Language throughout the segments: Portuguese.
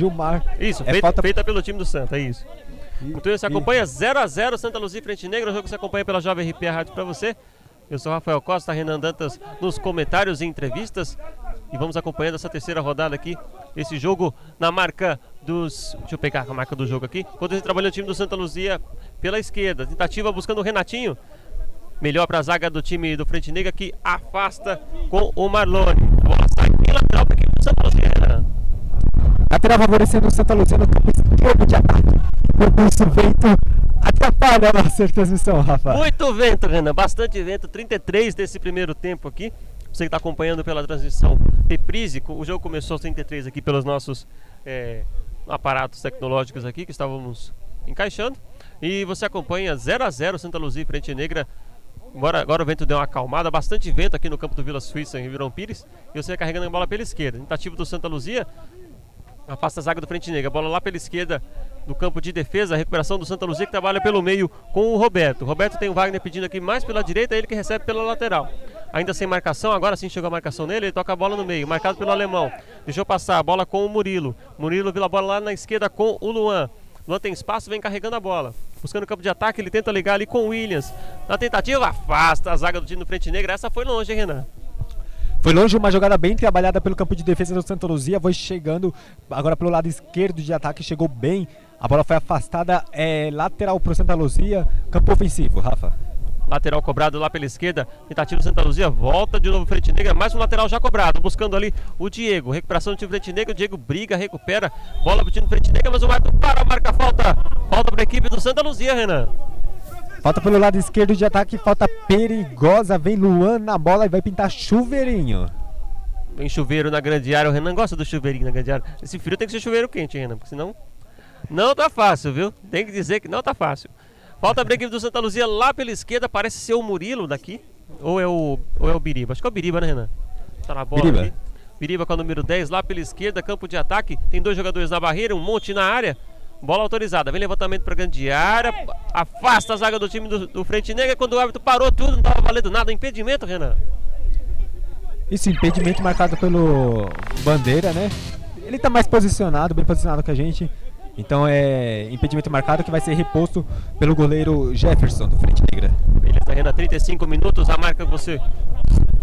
Gilmar. Isso, É feita, falta- feita pelo time do Santa, é isso. E- Então você acompanha 0x0 Santa Luzia Frente Negra, o jogo que você acompanha pela Jovem RP a Rádio pra você. Eu sou Rafael Costa, Renan Dantas nos comentários e entrevistas. E vamos acompanhando essa terceira rodada aqui. Esse jogo na marca dos. Deixa eu pegar a marca do jogo aqui. Quando ele trabalha o time do Santa Luzia pela esquerda. Tentativa buscando o Renatinho. Melhor para a zaga do time do Frente Negra que afasta com o Marlone. A bola sai lateral para a equipe do Santa Luzia. Renan. Lateral favorecendo o Santa Luzia no campo esquerdo de ataque. Por isso, vento atrapalha a nossa transmissão, Rafa. Muito vento, Renan, bastante vento. 33 desse primeiro tempo aqui. Você que está acompanhando pela transmissão reprise, o jogo começou aos 33 aqui pelos nossos é, aparatos tecnológicos aqui que estávamos encaixando. E você acompanha 0 a 0 Santa Luzia e Frente Negra. Agora, agora o vento deu uma acalmada, bastante vento aqui no campo do Vila Suíça em Ribeirão Pires. E você carregando a bola pela esquerda. Tentativa do Santa Luzia, afasta a zaga do Frente Negra. Bola lá pela esquerda do campo de defesa. Recuperação do Santa Luzia que trabalha pelo meio com o Roberto. Roberto tem o Wagner pedindo aqui mais pela direita, ele que recebe pela lateral. Ainda sem marcação, agora sim chegou a marcação nele, ele toca a bola no meio, marcado pelo alemão. Deixou passar a bola com o Murilo. Murilo vira a bola lá na esquerda com o Luan. Luan tem espaço, vem carregando a bola. Buscando o campo de ataque, ele tenta ligar ali com o Williams. Na tentativa, afasta a zaga do time do Frente Negra. Essa foi longe, hein, Renan? Foi longe uma jogada bem trabalhada pelo campo de defesa do Santa Luzia. Foi chegando agora pelo lado esquerdo de ataque, chegou bem. A bola foi afastada, é lateral para o Santa Luzia. Campo ofensivo, Rafa. Lateral cobrado lá pela esquerda. Tentativa do Santa Luzia. Volta de novo Frente Negra. Mais um lateral já cobrado. Buscando ali o Diego. Recuperação do time Frente Negra. O Diego briga, recupera. Bola pro time Frente Negra. Mas o árbitro para, marca a falta. Falta para a equipe do Santa Luzia, Renan. Falta pelo lado esquerdo de ataque, falta perigosa. Vem Luan na bola e vai pintar chuveirinho. Vem chuveiro na grande área. O Renan gosta do chuveirinho na grande área. Esse frio tem que ser chuveiro quente, Renan. Porque senão não tá fácil, viu? Tem que dizer que não tá fácil. Falta a equipe do Santa Luzia lá pela esquerda. Parece ser o Murilo daqui. Ou é o, ou é o Biriba? Acho que é o Biriba, né, Renan? Tá na bola Biriba. aqui. Biriba com o número 10 lá pela esquerda, campo de ataque. Tem dois jogadores na barreira, um monte na área. Bola autorizada. Vem levantamento para grande área. Afasta a zaga do time do, do Frente Negra. Quando o árbitro parou tudo, não tava valendo nada. Impedimento, Renan. Isso, impedimento marcado pelo Bandeira, né? Ele tá mais posicionado, bem posicionado que a gente. Então é impedimento marcado que vai ser reposto pelo goleiro Jefferson do Frente Negra. Beleza, Renan, 35 minutos, a marca você.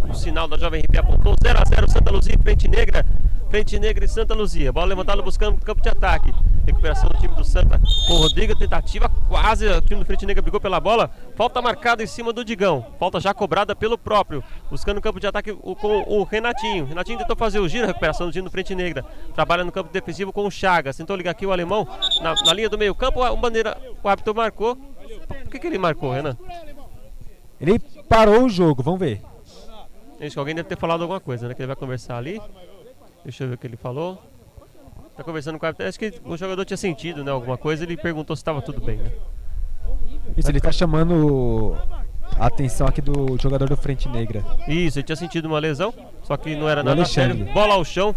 O sinal da Jovem RP apontou 0x0 Santa Luzia e Frente Negra. Frente Negra e Santa Luzia. Bola levantada buscando campo de ataque. Recuperação do time do Santa. Com o Rodrigo, tentativa quase. O time do Frente Negra brigou pela bola. Falta marcada em cima do Digão. Falta já cobrada pelo próprio. Buscando o campo de ataque com o Renatinho. Renatinho tentou fazer o giro. Recuperação do time do Frente Negra. Trabalha no campo defensivo com o Chagas. Tentou ligar aqui o alemão na, na linha do meio campo. O bandeira, o árbitro marcou. Por que, que ele marcou, Renan? Ele parou o jogo, vamos ver. Acho que alguém deve ter falado alguma coisa, né? Que ele vai conversar ali. Deixa eu ver o que ele falou. Tá conversando com o. Acho que o jogador tinha sentido, né? Alguma coisa. Ele perguntou se estava tudo bem, né? Isso, ele tá chamando a atenção aqui do jogador do Frente Negra. Isso, ele tinha sentido uma lesão. Só que não era nada Alexandre. sério. Bola ao chão.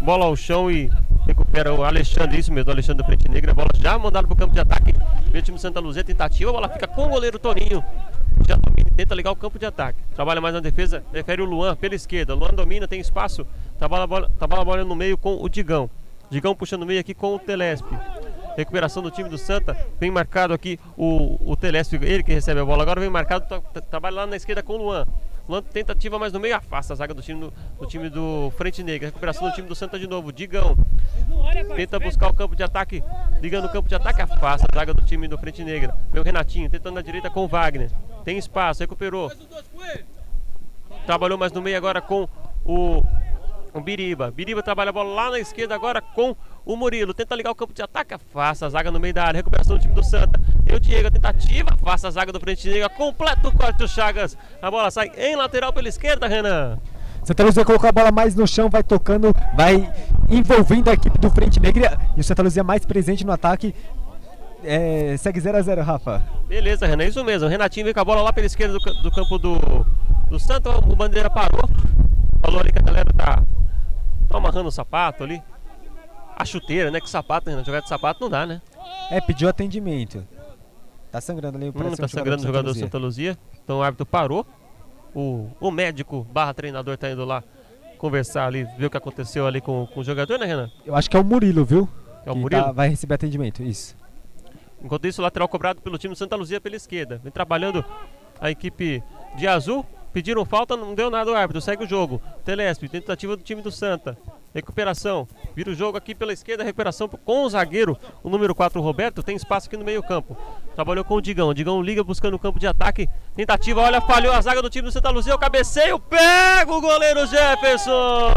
Bola ao chão e recupera o Alexandre. Isso mesmo, o Alexandre do Frente Negra. Bola já mandada pro campo de ataque. Vem o time Santa Luzia. Tentativa. A bola fica com o goleiro Toninho. Já domina, tenta ligar o campo de ataque. Trabalha mais na defesa, prefere o Luan pela esquerda. Luan domina, tem espaço. Trabalha a bola, trabalha a bola no meio com o Digão. Digão puxando o meio aqui com o Telesp. Recuperação do time do Santa. Vem marcado aqui o, o Telesp, ele que recebe a bola. Agora vem marcado, tra- trabalha lá na esquerda com o Luan. Luan tentativa mais no meio, afasta a zaga do time do, do time do Frente Negra. Recuperação do time do Santa de novo. Digão. Tenta buscar o campo de ataque. Ligando o campo de ataque, afasta a zaga do time do Frente Negra. Vem o Renatinho, tentando na direita com o Wagner. Tem espaço, recuperou. Trabalhou mais no meio agora com o, o Biriba. Biriba trabalha a bola lá na esquerda agora com o Murilo. Tenta ligar o campo de ataque, afasta a zaga no meio da área. Recuperação do time do Santa. E o Diego, a tentativa, afasta a zaga do Frente Negra. Completo o corte do Chagas. A bola sai em lateral pela esquerda, Renan. Santa Luzia colocou a bola mais no chão, vai tocando, vai envolvendo a equipe do Frente Negra e o Santa Luzia mais presente no ataque. É, segue 0 a 0 Rafa. Beleza, Renan, isso mesmo. O Renatinho veio com a bola lá pela esquerda do, do campo do, do Santa. O Bandeira parou. Falou ali que a galera tá, tá amarrando o sapato ali. A chuteira, né? Que sapato, Renan? Jogar de sapato não dá, né? É, pediu atendimento. Tá sangrando ali, Hum, parece tá um sangrando o do jogador do. Santa Luzia. Então o árbitro parou. O, o médico barra treinador tá indo lá conversar ali, ver o que aconteceu ali com, com o jogador, né, Renan? Eu acho que é o Murilo, viu? É o Que Murilo? tá- vai receber atendimento, isso. Enquanto isso, lateral cobrado pelo time Santa Luzia pela esquerda. Vem trabalhando a equipe de azul. Pediram falta, não deu nada o árbitro. Segue o jogo. Telesp, tentativa do time do Santa. Recuperação. Vira o jogo aqui pela esquerda. Recuperação com o zagueiro, o número 4, o Roberto. Tem espaço aqui no meio-campo. Trabalhou com o Digão. O Digão liga buscando o campo de ataque. Tentativa, olha, falhou a zaga do time do Santa Luzia. O cabeceio. Pega o goleiro Jefferson.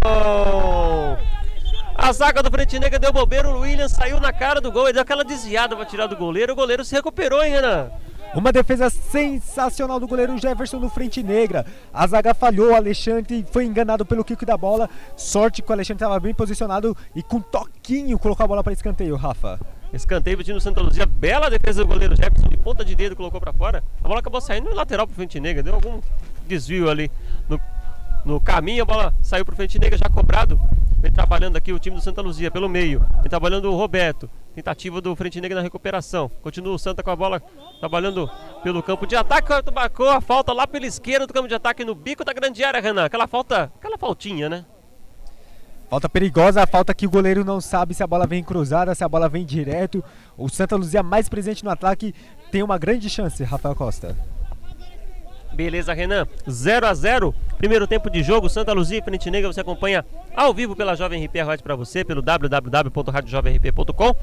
A zaga do Frente Negra deu bobeira, o William saiu na cara do gol, ele deu aquela desviada pra tirar do goleiro, o goleiro se recuperou, hein, Renan? Uma defesa sensacional do goleiro Jefferson no frente negra. A zaga falhou, o Alexandre foi enganado pelo kick da bola. Sorte que o Alexandre estava bem posicionado e com toquinho colocou a bola para escanteio, Rafa. Escanteio pro time do Santa Luzia, bela defesa do goleiro Jefferson, de ponta de dedo, colocou pra fora. A bola acabou saindo no lateral pro Frente Negra, deu algum desvio ali no, no caminho, a bola saiu pro Frente Negra, já cobrado. Vem trabalhando aqui o time do Santa Luzia pelo meio. Vem trabalhando o Roberto. Tentativa do Frente Negra na recuperação. Continua o Santa com a bola trabalhando pelo campo de ataque. O marcou a falta lá pela esquerda do campo de ataque no bico da grande área, Renan. Aquela falta, aquela faltinha, né? Falta perigosa, falta que o goleiro não sabe se a bola vem cruzada, se a bola vem direto. O Santa Luzia mais presente no ataque tem uma grande chance, Rafael Costa. Beleza, Renan. 0 a 0 Primeiro tempo de jogo, Santa Luzia e Frente Negra. Você acompanha ao vivo pela Jovem RP Rádio para você, pelo www.radiojovemrp.com,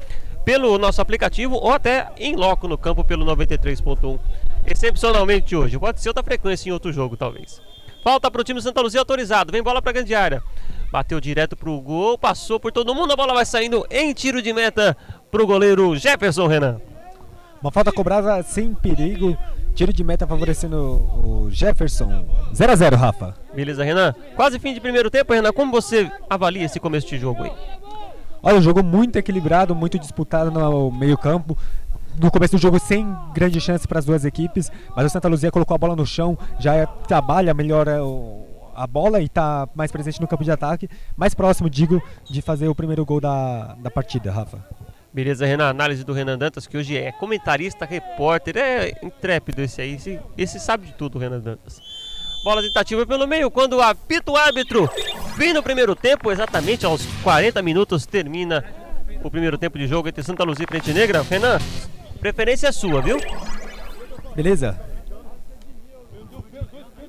pelo nosso aplicativo ou até em loco no campo pelo 93.1. Excepcionalmente hoje. Pode ser outra frequência em outro jogo, talvez. Falta para o time Santa Luzia autorizado. Vem bola para grande área. Bateu direto pro gol, passou por todo mundo. A bola vai saindo em tiro de meta pro goleiro Jefferson, Renan. Uma falta cobrada sem perigo. Tiro de meta favorecendo o Jefferson. 0 a 0 Rafa. Beleza, Renan? Quase fim de primeiro tempo, Renan. Como você avalia esse começo de jogo aí? Olha, um jogo muito equilibrado, muito disputado no meio-campo. No começo do jogo, sem grande chance para as duas equipes, mas o Santa Luzia colocou a bola no chão, já trabalha, melhora o- a bola e está mais presente no campo de ataque, mais próximo, digo, de fazer o primeiro gol da, da partida, Rafa. Beleza, Renan? Análise do Renan Dantas, que hoje é comentarista, repórter, é intrépido esse aí. Esse, esse sabe de tudo, Renan Dantas. Bola tentativa pelo meio, quando apita o árbitro. Fim no primeiro tempo, exatamente aos 40 minutos, termina o primeiro tempo de jogo entre Santa Luzia e Frente Negra. Renan, preferência é sua, viu? Beleza?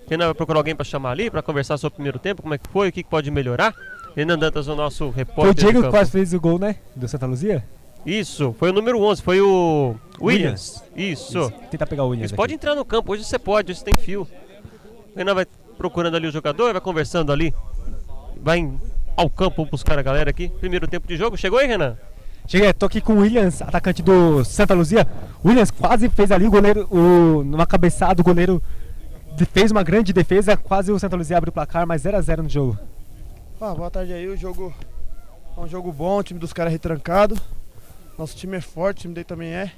Renan vai procurar alguém para chamar ali, para conversar sobre o primeiro tempo, como é que foi, o que pode melhorar. Renan Dantas, o nosso Foi o repórter. Diego que quase fez o gol, né? Do Santa Luzia? Isso, foi o número 11, foi o Williams. Isso. Tentar pegar o Williams. Mas pode entrar no campo, hoje você pode, hoje tem fio. O Renan vai procurando ali o jogador, vai conversando ali, vai em- ao campo buscar a galera aqui. Primeiro tempo de jogo, chegou aí, Renan? Cheguei, tô aqui com o Williams, atacante do Santa Luzia. O Williams quase fez ali o goleiro, o, numa cabeçada, o goleiro fez uma grande defesa, quase o Santa Luzia abre o placar, mas 0 a 0 no jogo. Ah, boa tarde aí, o jogo é um jogo bom, o time dos caras é retrancado. Nosso time é forte, o time dele também é.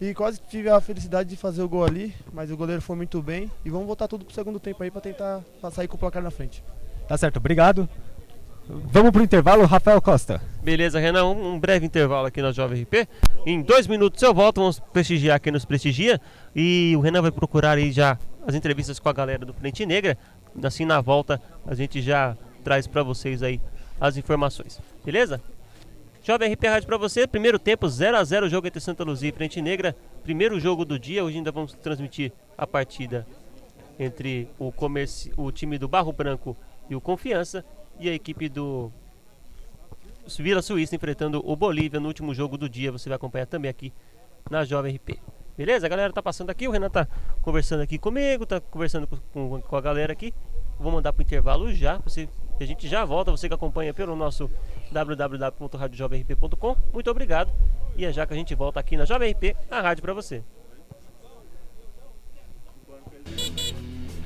E quase tive a felicidade de fazer o gol ali, mas o goleiro foi muito bem. E vamos voltar tudo pro segundo tempo aí pra tentar sair com o placar na frente. Tá certo, obrigado. Vamos pro intervalo, Rafael Costa. Beleza, Renan, um, um breve intervalo aqui na Jovem RP. Em dois minutos eu volto, vamos prestigiar quem nos prestigia. E o Renan vai procurar aí já as entrevistas com a galera do Frente Negra. Assim, na volta, a gente já traz pra vocês aí as informações. Beleza? Jovem RP Rádio pra você, primeiro tempo 0 a 0 jogo entre Santa Luzia e Frente Negra. Primeiro jogo do dia, hoje ainda vamos transmitir a partida entre o, o time do Barro Branco e o Confiança e a equipe do Vila Suíça enfrentando o Bolívia no último jogo do dia. Você vai acompanhar também aqui na Jovem RP. Beleza? A galera tá passando aqui, o Renan tá conversando aqui comigo, tá conversando com, com- com a galera aqui. Vou mandar pro intervalo já, você, a gente já volta, você que acompanha pelo nosso www.radiojovemrp.com. Muito obrigado. E é já que a gente volta aqui na Jovem RP, a rádio para você.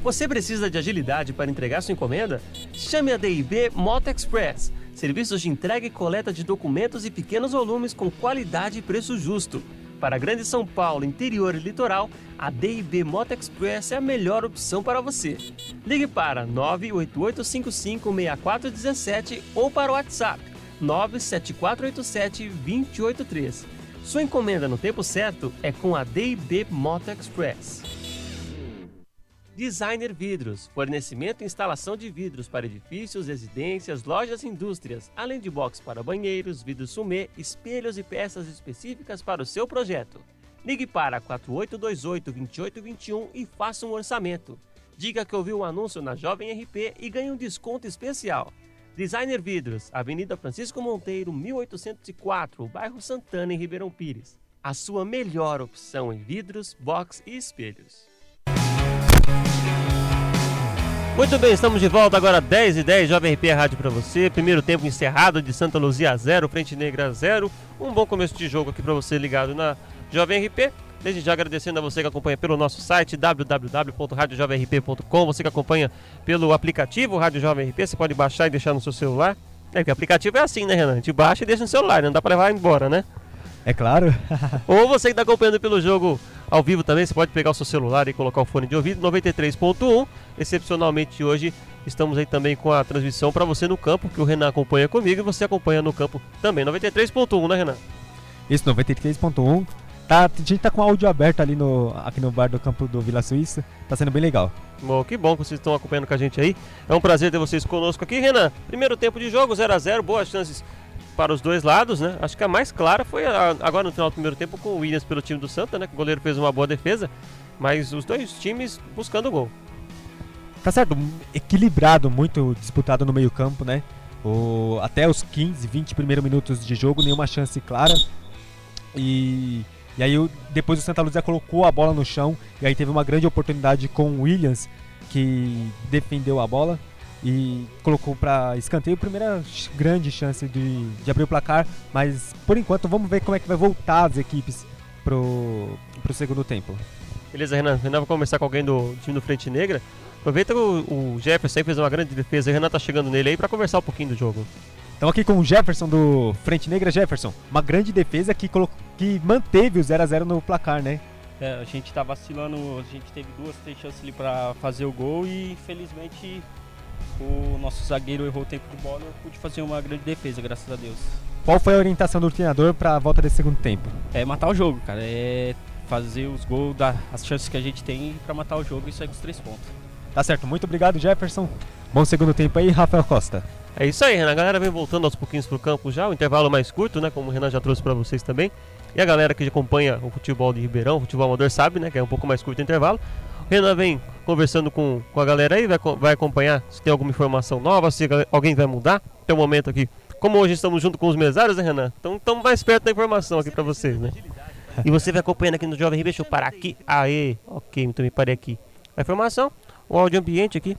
Você precisa de agilidade para entregar sua encomenda? Chame a DIB Moto Express. Serviços de entrega e coleta de documentos e pequenos volumes com qualidade e preço justo. Para a Grande São Paulo, interior e litoral, a DIB Moto Express é a melhor opção para você. Ligue para 988556417 ou para o WhatsApp 97487-283. Sua encomenda no tempo certo é com a DIB Moto Express. Designer Vidros, fornecimento e instalação de vidros para edifícios, residências, lojas e indústrias, além de box para banheiros, vidros sumê, espelhos e peças específicas para o seu projeto. Ligue para 4828-2821 e faça um orçamento. Diga que ouviu o um anúncio na Jovem RP e ganhe um desconto especial. Designer Vidros, Avenida Francisco Monteiro, 1804, bairro Santana, em Ribeirão Pires. A sua melhor opção em vidros, box e espelhos. Muito bem, estamos de volta agora 10 e 10, Jovem RP Rádio para você. Primeiro tempo encerrado de Santa Luzia 0, Frente Negra 0. Um bom começo de jogo aqui para você ligado na Jovem RP. Desde já agradecendo a você que acompanha pelo nosso site www.radiojovemrp.com, você que acompanha pelo aplicativo Rádio Jovem RP, você pode baixar e deixar no seu celular. É que o aplicativo é assim, né, Renan? A gente baixa e deixa no celular, né? não dá para levar embora, né? É claro. Ou você que está acompanhando pelo jogo ao vivo também, você pode pegar o seu celular e colocar o fone de ouvido 93.1. Excepcionalmente hoje estamos aí também com a transmissão para você no campo, que o Renan acompanha comigo e você acompanha no campo também. 93.1, né, Renan? Isso, 93.1. Tá, a gente tá com o áudio aberto ali no, aqui no bar do campo do Vila Suíça. Tá sendo bem legal. Bom, que bom que vocês estão acompanhando com a gente aí. É um prazer ter vocês conosco aqui, Renan. Primeiro tempo de jogo, 0 a 0 boas chances para os dois lados, né? Acho que a mais clara foi a, agora no final do primeiro tempo com o Williams pelo time do Santa, né? Que o goleiro fez uma boa defesa, mas os dois times buscando o gol. Tá certo, equilibrado, muito disputado no meio-campo, né? O, até os 15, 20 primeiros minutos de jogo, nenhuma chance clara. E, e aí depois o Santa Luzia colocou a bola no chão e aí teve uma grande oportunidade com o Williams que defendeu a bola e colocou para escanteio a primeira grande chance de, de abrir o placar, mas por enquanto vamos ver como é que vai voltar as equipes pro, pro segundo tempo. Beleza, Renan. Renan vai conversar com alguém do time do Frente Negra. Aproveita que o, o Jefferson fez uma grande defesa. O Renan tá chegando nele aí para conversar um pouquinho do jogo. Estamos aqui com o Jefferson do Frente Negra. Jefferson, uma grande defesa que, que manteve o 0 a 0 no placar, né? É, a gente tá vacilando, a gente teve duas, três chances ali para fazer o gol e infelizmente o nosso zagueiro errou o tempo de bola e eu pude fazer uma grande defesa, graças a Deus. Qual foi a orientação do treinador para a volta desse segundo tempo? É matar o jogo, cara. É fazer os gols, dar as chances que a gente tem para matar o jogo e sair com os três pontos. Tá certo, muito obrigado, Jefferson. Bom segundo tempo aí, Rafael Costa. É isso aí, Renan. A galera vem voltando aos pouquinhos pro campo já, o intervalo mais curto, né? Como o Renan já trouxe para vocês também. E a galera que acompanha o futebol de Ribeirão, o futebol amador, sabe, né? Que é um pouco mais curto o intervalo. O Renan vem conversando com, com a galera aí, vai, vai acompanhar se tem alguma informação nova, se alguém vai mudar. Tem um momento aqui. Como hoje estamos junto com os mesários, né, Renan? Então estamos mais perto da informação aqui para vocês, né? E você vai acompanhando aqui no Jovem Ribeiro, deixa eu parar aqui. Aê, ok, então me parei aqui. A informação, o áudio ambiente aqui.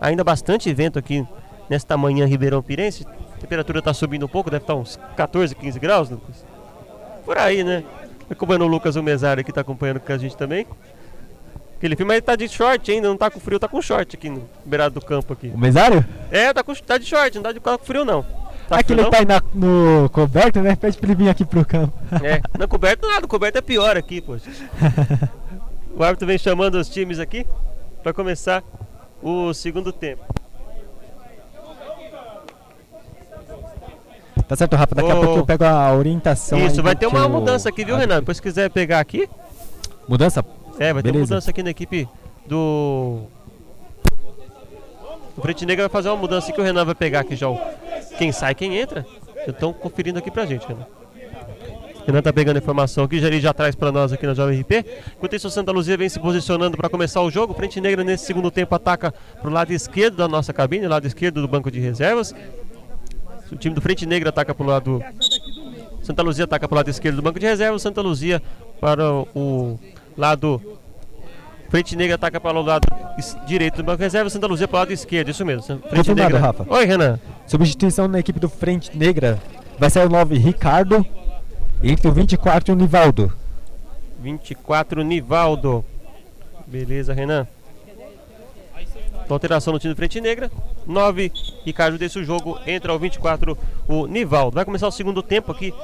Ainda bastante vento aqui nesta manhã Ribeirão Pirense. A temperatura está subindo um pouco, deve estar uns 14, 15 graus, Lucas. Por aí, né? Acompanhando o Lucas, o mesário que está acompanhando com a gente também. Aquele filme aí tá de short ainda, não tá com frio, tá com short aqui no beirado do campo aqui. O mesário? É, tá, com, tá de short, não tá de com frio não. Tá Aquele frio, tá aí na, no coberto, né? Pede pra ele vir aqui pro campo. É, não coberto nada, coberto é pior aqui, poxa. o árbitro vem chamando os times aqui pra começar o segundo tempo. Tá certo, Rafa, daqui oh. a pouco eu pego a orientação. Isso, vai ter uma mudança aqui, viu, Renan? Depois se quiser pegar aqui. Mudança? É, vai Beleza. ter mudança aqui na equipe do. O Frente Negra vai fazer uma mudança que o Renan vai pegar aqui já. O... Quem sai, quem entra. Estão conferindo aqui pra gente, Renan. O Renan tá pegando a informação aqui, já ele já traz para nós aqui na Jovem RP. Enquanto isso, o Santa Luzia vem se posicionando para começar o jogo. O Frente Negra nesse segundo tempo ataca pro lado esquerdo da nossa cabine, lado esquerdo do banco de reservas. O time do Frente Negra ataca pro lado. Santa Luzia ataca pro lado esquerdo do banco de reservas. Santa Luzia para o lado Frente Negra ataca para o lado direito do banco reserva, Santa Luzia para o lado esquerdo, isso mesmo. Frente Confirmado, Negra. Rafa. Oi, Renan. Substituição na equipe do Frente Negra vai ser o 9 Ricardo entre o 24 e o Nivaldo. 24 Nivaldo. Beleza, Renan. Alteração no time do Frente Negra. 9, Ricardo desse o jogo. Entra ao 24 o Nivaldo. Vai começar o segundo tempo aqui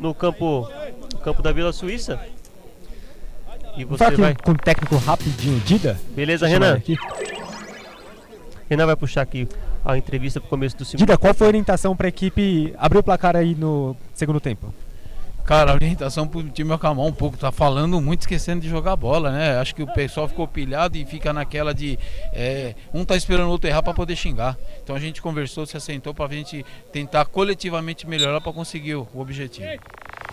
no campo, no campo da Vila Suíça. E você vai com o técnico rapidinho, Dida. Beleza, Renan. Aqui. Renan vai puxar aqui a entrevista para o começo do segundo. Dida, qual foi a orientação para a equipe abrir o placar aí no segundo tempo? Cara, a orientação pro time acalmar um pouco. Tá falando muito, esquecendo de jogar bola, né? Acho que o pessoal ficou pilhado e fica naquela de. é, um tá esperando o outro errar pra poder xingar. Então a gente conversou, se assentou pra gente tentar coletivamente melhorar pra conseguir o, o objetivo.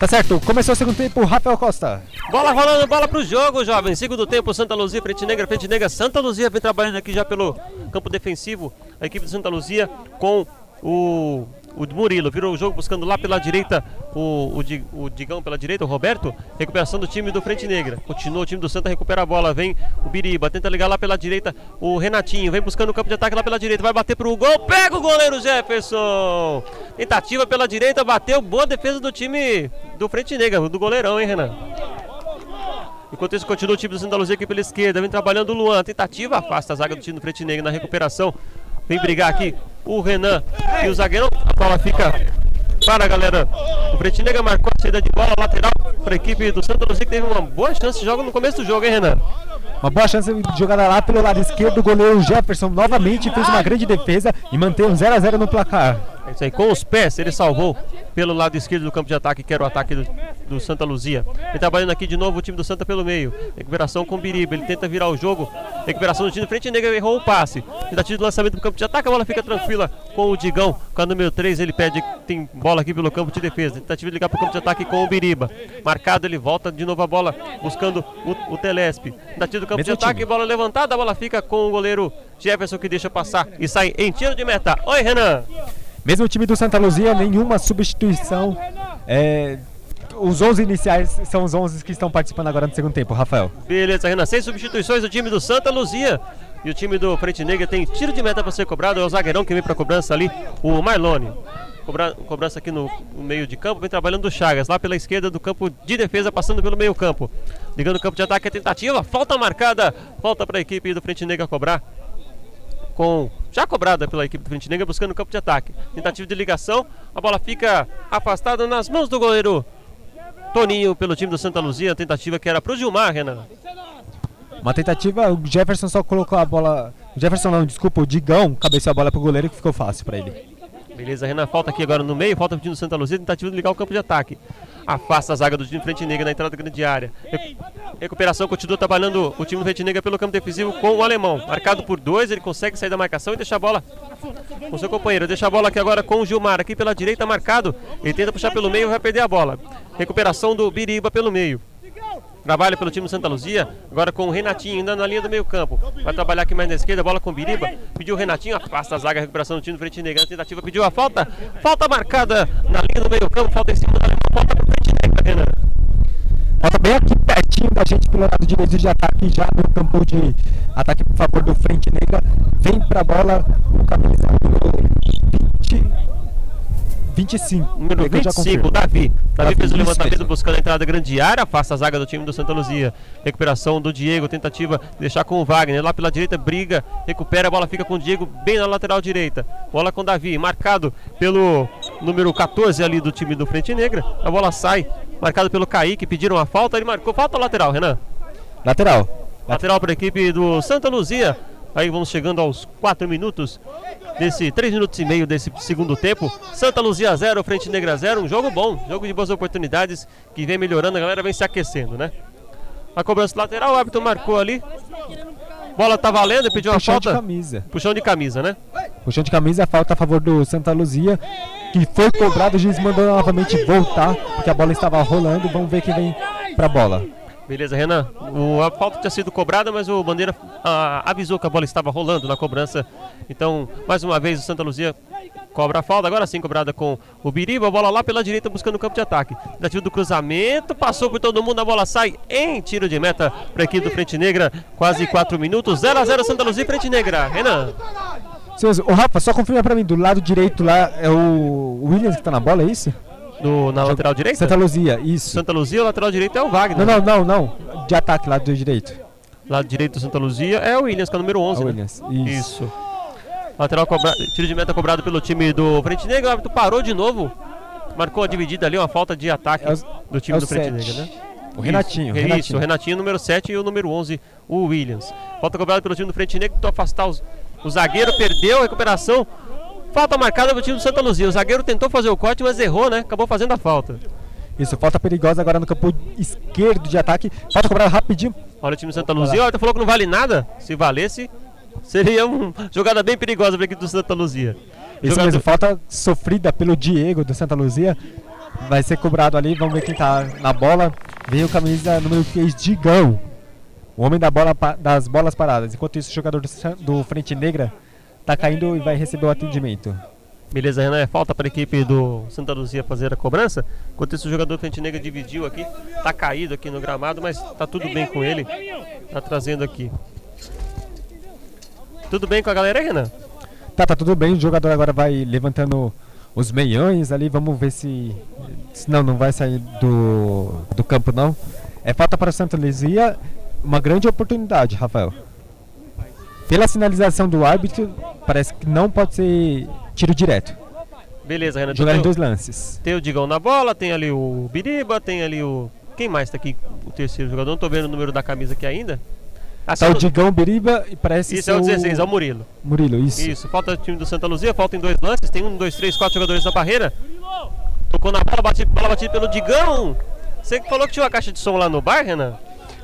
Tá certo, começou o segundo tempo, Rafael Costa. Bola rolando, bola pro jogo, jovem. Segundo tempo, Santa Luzia, Frente Negra, Frente Negra. Santa Luzia vem trabalhando aqui já pelo campo defensivo. A equipe de Santa Luzia com o, o Murilo. Virou o jogo buscando lá pela direita o, o, o Digão pela direita, o Roberto. Recuperação do time do Frente Negra. Continua o time do Santa, recupera a bola. Vem o Biriba, tenta ligar lá pela direita o Renatinho. Vem buscando o campo de ataque lá pela direita. Vai bater pro gol. Pega o goleiro Jefferson. Tentativa pela direita, bateu. Boa defesa do time do Frente Negra, do goleirão, hein, Renan? Enquanto isso, continua o time do Santa Luzia aqui pela esquerda. Vem trabalhando o Luan. Tentativa, afasta a zaga do time do Frente Negra na recuperação. Vem brigar aqui o Renan e o zagueirão. A bola fica para a galera. O Frente Negra marcou a saída de bola lateral para a equipe do Santa Luzia que teve uma boa chance de jogo no começo do jogo, hein, Renan? Uma boa chance de jogada lá pelo lado esquerdo, o goleiro Jefferson novamente fez uma grande defesa e mantém um 0 a 0 no placar. É isso aí, com os pés ele salvou pelo lado esquerdo do campo de ataque, que era o ataque do, do Santa Luzia. Ele trabalhando aqui de novo o time do Santa pelo meio. Recuperação com o Biriba, ele tenta virar o jogo. Recuperação do time do frente negra, errou o passe. Tentativa de lançamento do campo de ataque, a bola fica tranquila com o Digão. Com a número 3, ele pede, tem bola aqui pelo campo de defesa. Tentativa de ligar para o campo de ataque com o Biriba. Marcado, ele volta de novo a bola, buscando o, o Telespe. Tentativa do campo Mesmo de ataque, time. bola levantada, a bola fica com o goleiro Jefferson que deixa passar e sai em tiro de meta. Oi, Renan! Mesmo o time do Santa Luzia, nenhuma substituição. É, os 11 iniciais são os 11 que estão participando agora no segundo tempo, Rafael. Beleza, Renan. Seis substituições do time do Santa Luzia. E o time do Frente Negra tem tiro de meta para ser cobrado. É o zagueirão que vem para cobrança ali, o Marlone. Cobra- cobrança aqui no, no meio de campo, vem trabalhando o Chagas, lá pela esquerda do campo de defesa, passando pelo meio campo. Ligando o campo de ataque, a tentativa, falta marcada, falta para a equipe do Frente Negra cobrar. Com já cobrada pela equipe do Frente Negra, buscando o campo de ataque. Tentativa de ligação, a bola fica afastada nas mãos do goleiro Toninho pelo time do Santa Luzia. Tentativa que era pro Gilmar, Renan. Uma tentativa, o Jefferson só colocou a bola. O Jefferson não, desculpa, o Digão cabeceou a bola pro goleiro que ficou fácil pra ele. Beleza, Renan, falta aqui agora no meio, falta o time do Santa Luzia, tentativa de ligar o campo de ataque. Afasta a zaga do time Frente Negra na entrada da grande área. Recu- Recuperação continua trabalhando o time do Frente Negra pelo campo defensivo com o alemão. Marcado por dois, ele consegue sair da marcação e deixar a bola com seu companheiro. Deixa a bola aqui agora com o Gilmar, aqui pela direita marcado. Ele tenta puxar pelo meio, vai perder a bola. Recuperação do Biriba pelo meio. Trabalha pelo time do Santa Luzia, agora com o Renatinho ainda na linha do meio campo. Vai trabalhar aqui mais na esquerda, bola com o Biriba. Pediu o Renatinho, afasta a zaga, recuperação do time do Frente Negra. Tentativa pediu a falta. Falta marcada na linha do meio campo, falta em cima da linha, falta pro Frente Negra, Renan. Falta bem aqui pertinho da gente pelo lado direito de ataque, já no campo de ataque por favor do Frente Negra. Vem pra bola o camisa número 20, 25. Número que eu já 25, confirmo. Davi. Davi fez o levantamento buscando a entrada da grande área, afasta a zaga do time do Santa Luzia. Recuperação do Diego, tentativa de deixar com o Wagner. Lá pela direita, briga, recupera, a bola fica com o Diego bem na lateral direita. Bola com o Davi, marcado pelo número 14 ali do time do Frente Negra. A bola sai, marcado pelo Kaique, pediram a falta, ele marcou. Falta lateral, Renan. Lateral. Lateral para a equipe do Santa Luzia. Aí vamos chegando aos 4 minutos desse 3 minutos e meio desse segundo tempo. Santa Luzia 0, Frente Negra 0. Um jogo bom, jogo de boas oportunidades que vem melhorando, a galera vem se aquecendo, né? A cobrança lateral, o árbitro marcou ali. Bola tá valendo, pediu uma Puxão de falta. camisa. Puxão de camisa, né? Puxão de camisa, falta a favor do Santa Luzia, que foi cobrado, o juiz mandou novamente voltar, porque a bola estava rolando. Vamos ver quem vem pra bola. Beleza, Renan. O- a falta tinha sido cobrada, mas o Bandeira ah, avisou que a bola estava rolando na cobrança. Então, mais uma vez, o Santa Luzia cobra a falta. Agora sim, cobrada com o Biriba. A bola lá pela direita, buscando o campo de ataque. Tentativa do cruzamento, passou por todo mundo. A bola sai em tiro de meta para a equipe do Frente Negra. Quase 4 minutos. 0 a 0 Santa Luzia e Frente Negra. Renan. Ô Rafa, só confirma pra mim, do lado direito lá é o Williams que tá na bola, é isso? Do, na lateral direita? Santa Luzia, isso. Santa Luzia, o lateral direito é o Wagner. Não, não, não, não. De ataque, lado direito. Lado direito do Santa Luzia é o Williams, que é o número 11. É o né? Williams, isso. Isso. Lateral cobra... tiro de meta cobrado pelo time do Frente Negra. O árbitro parou de novo. Marcou a dividida ali, uma falta de ataque É o- do time é do Frente sete. Negra, né? O Renatinho, Isso, Renatinho. Isso, o Renatinho, número 7 e o número 11, o Williams. Falta cobrada pelo time do Frente Negro, tentou afastar os- o zagueiro, perdeu a recuperação. Falta marcada pelo time do Santa Luzia. O zagueiro tentou fazer o corte, mas errou, né? Acabou fazendo a falta. Isso, falta perigosa agora no campo esquerdo de ataque. Falta cobrada rapidinho. Olha o time do Santa Luzia. Olha, falou que não vale nada. Se valesse, seria uma jogada bem perigosa para a equipe do Santa Luzia. Isso Jogador- mesmo, falta sofrida pelo Diego do Santa Luzia. Vai ser cobrado ali, vamos ver quem tá na bola. Vem o camisa número 3, Digão. O homem da bola, das bolas paradas. Enquanto isso, o jogador do, do Frente Negra tá caindo e vai receber o atendimento. Beleza, Renan, é falta para a equipe do Santa Luzia fazer a cobrança. Enquanto isso, o jogador do Frente Negra dividiu aqui. Tá caído aqui no gramado, mas tá tudo bem com ele. Tá trazendo aqui. Tudo bem com a galera Renan? Tá, tá tudo bem. O jogador agora vai levantando os meiões ali. Vamos ver se. se não, não vai sair do, do campo, não. É falta para o Santa Luzia. Uma grande oportunidade, Rafael. Pela sinalização do árbitro, parece que não pode ser tiro direto. Beleza, Renan. Jogar em dois lances. tem o Digão na bola, tem ali o Biriba, tem ali o. Quem mais tá aqui? O terceiro jogador. Não tô vendo o número da camisa aqui ainda. Ah, Tá o Digão Biriba e parece Isso é o 16, é o Murilo. Murilo, isso. Isso, falta o time do Santa Luzia, falta em dois lances, tem um, dois, três, quatro jogadores na barreira. Tocou na bola, bate, bola batida pelo Digão. Você que falou que tinha uma caixa de som lá no bar, Renan?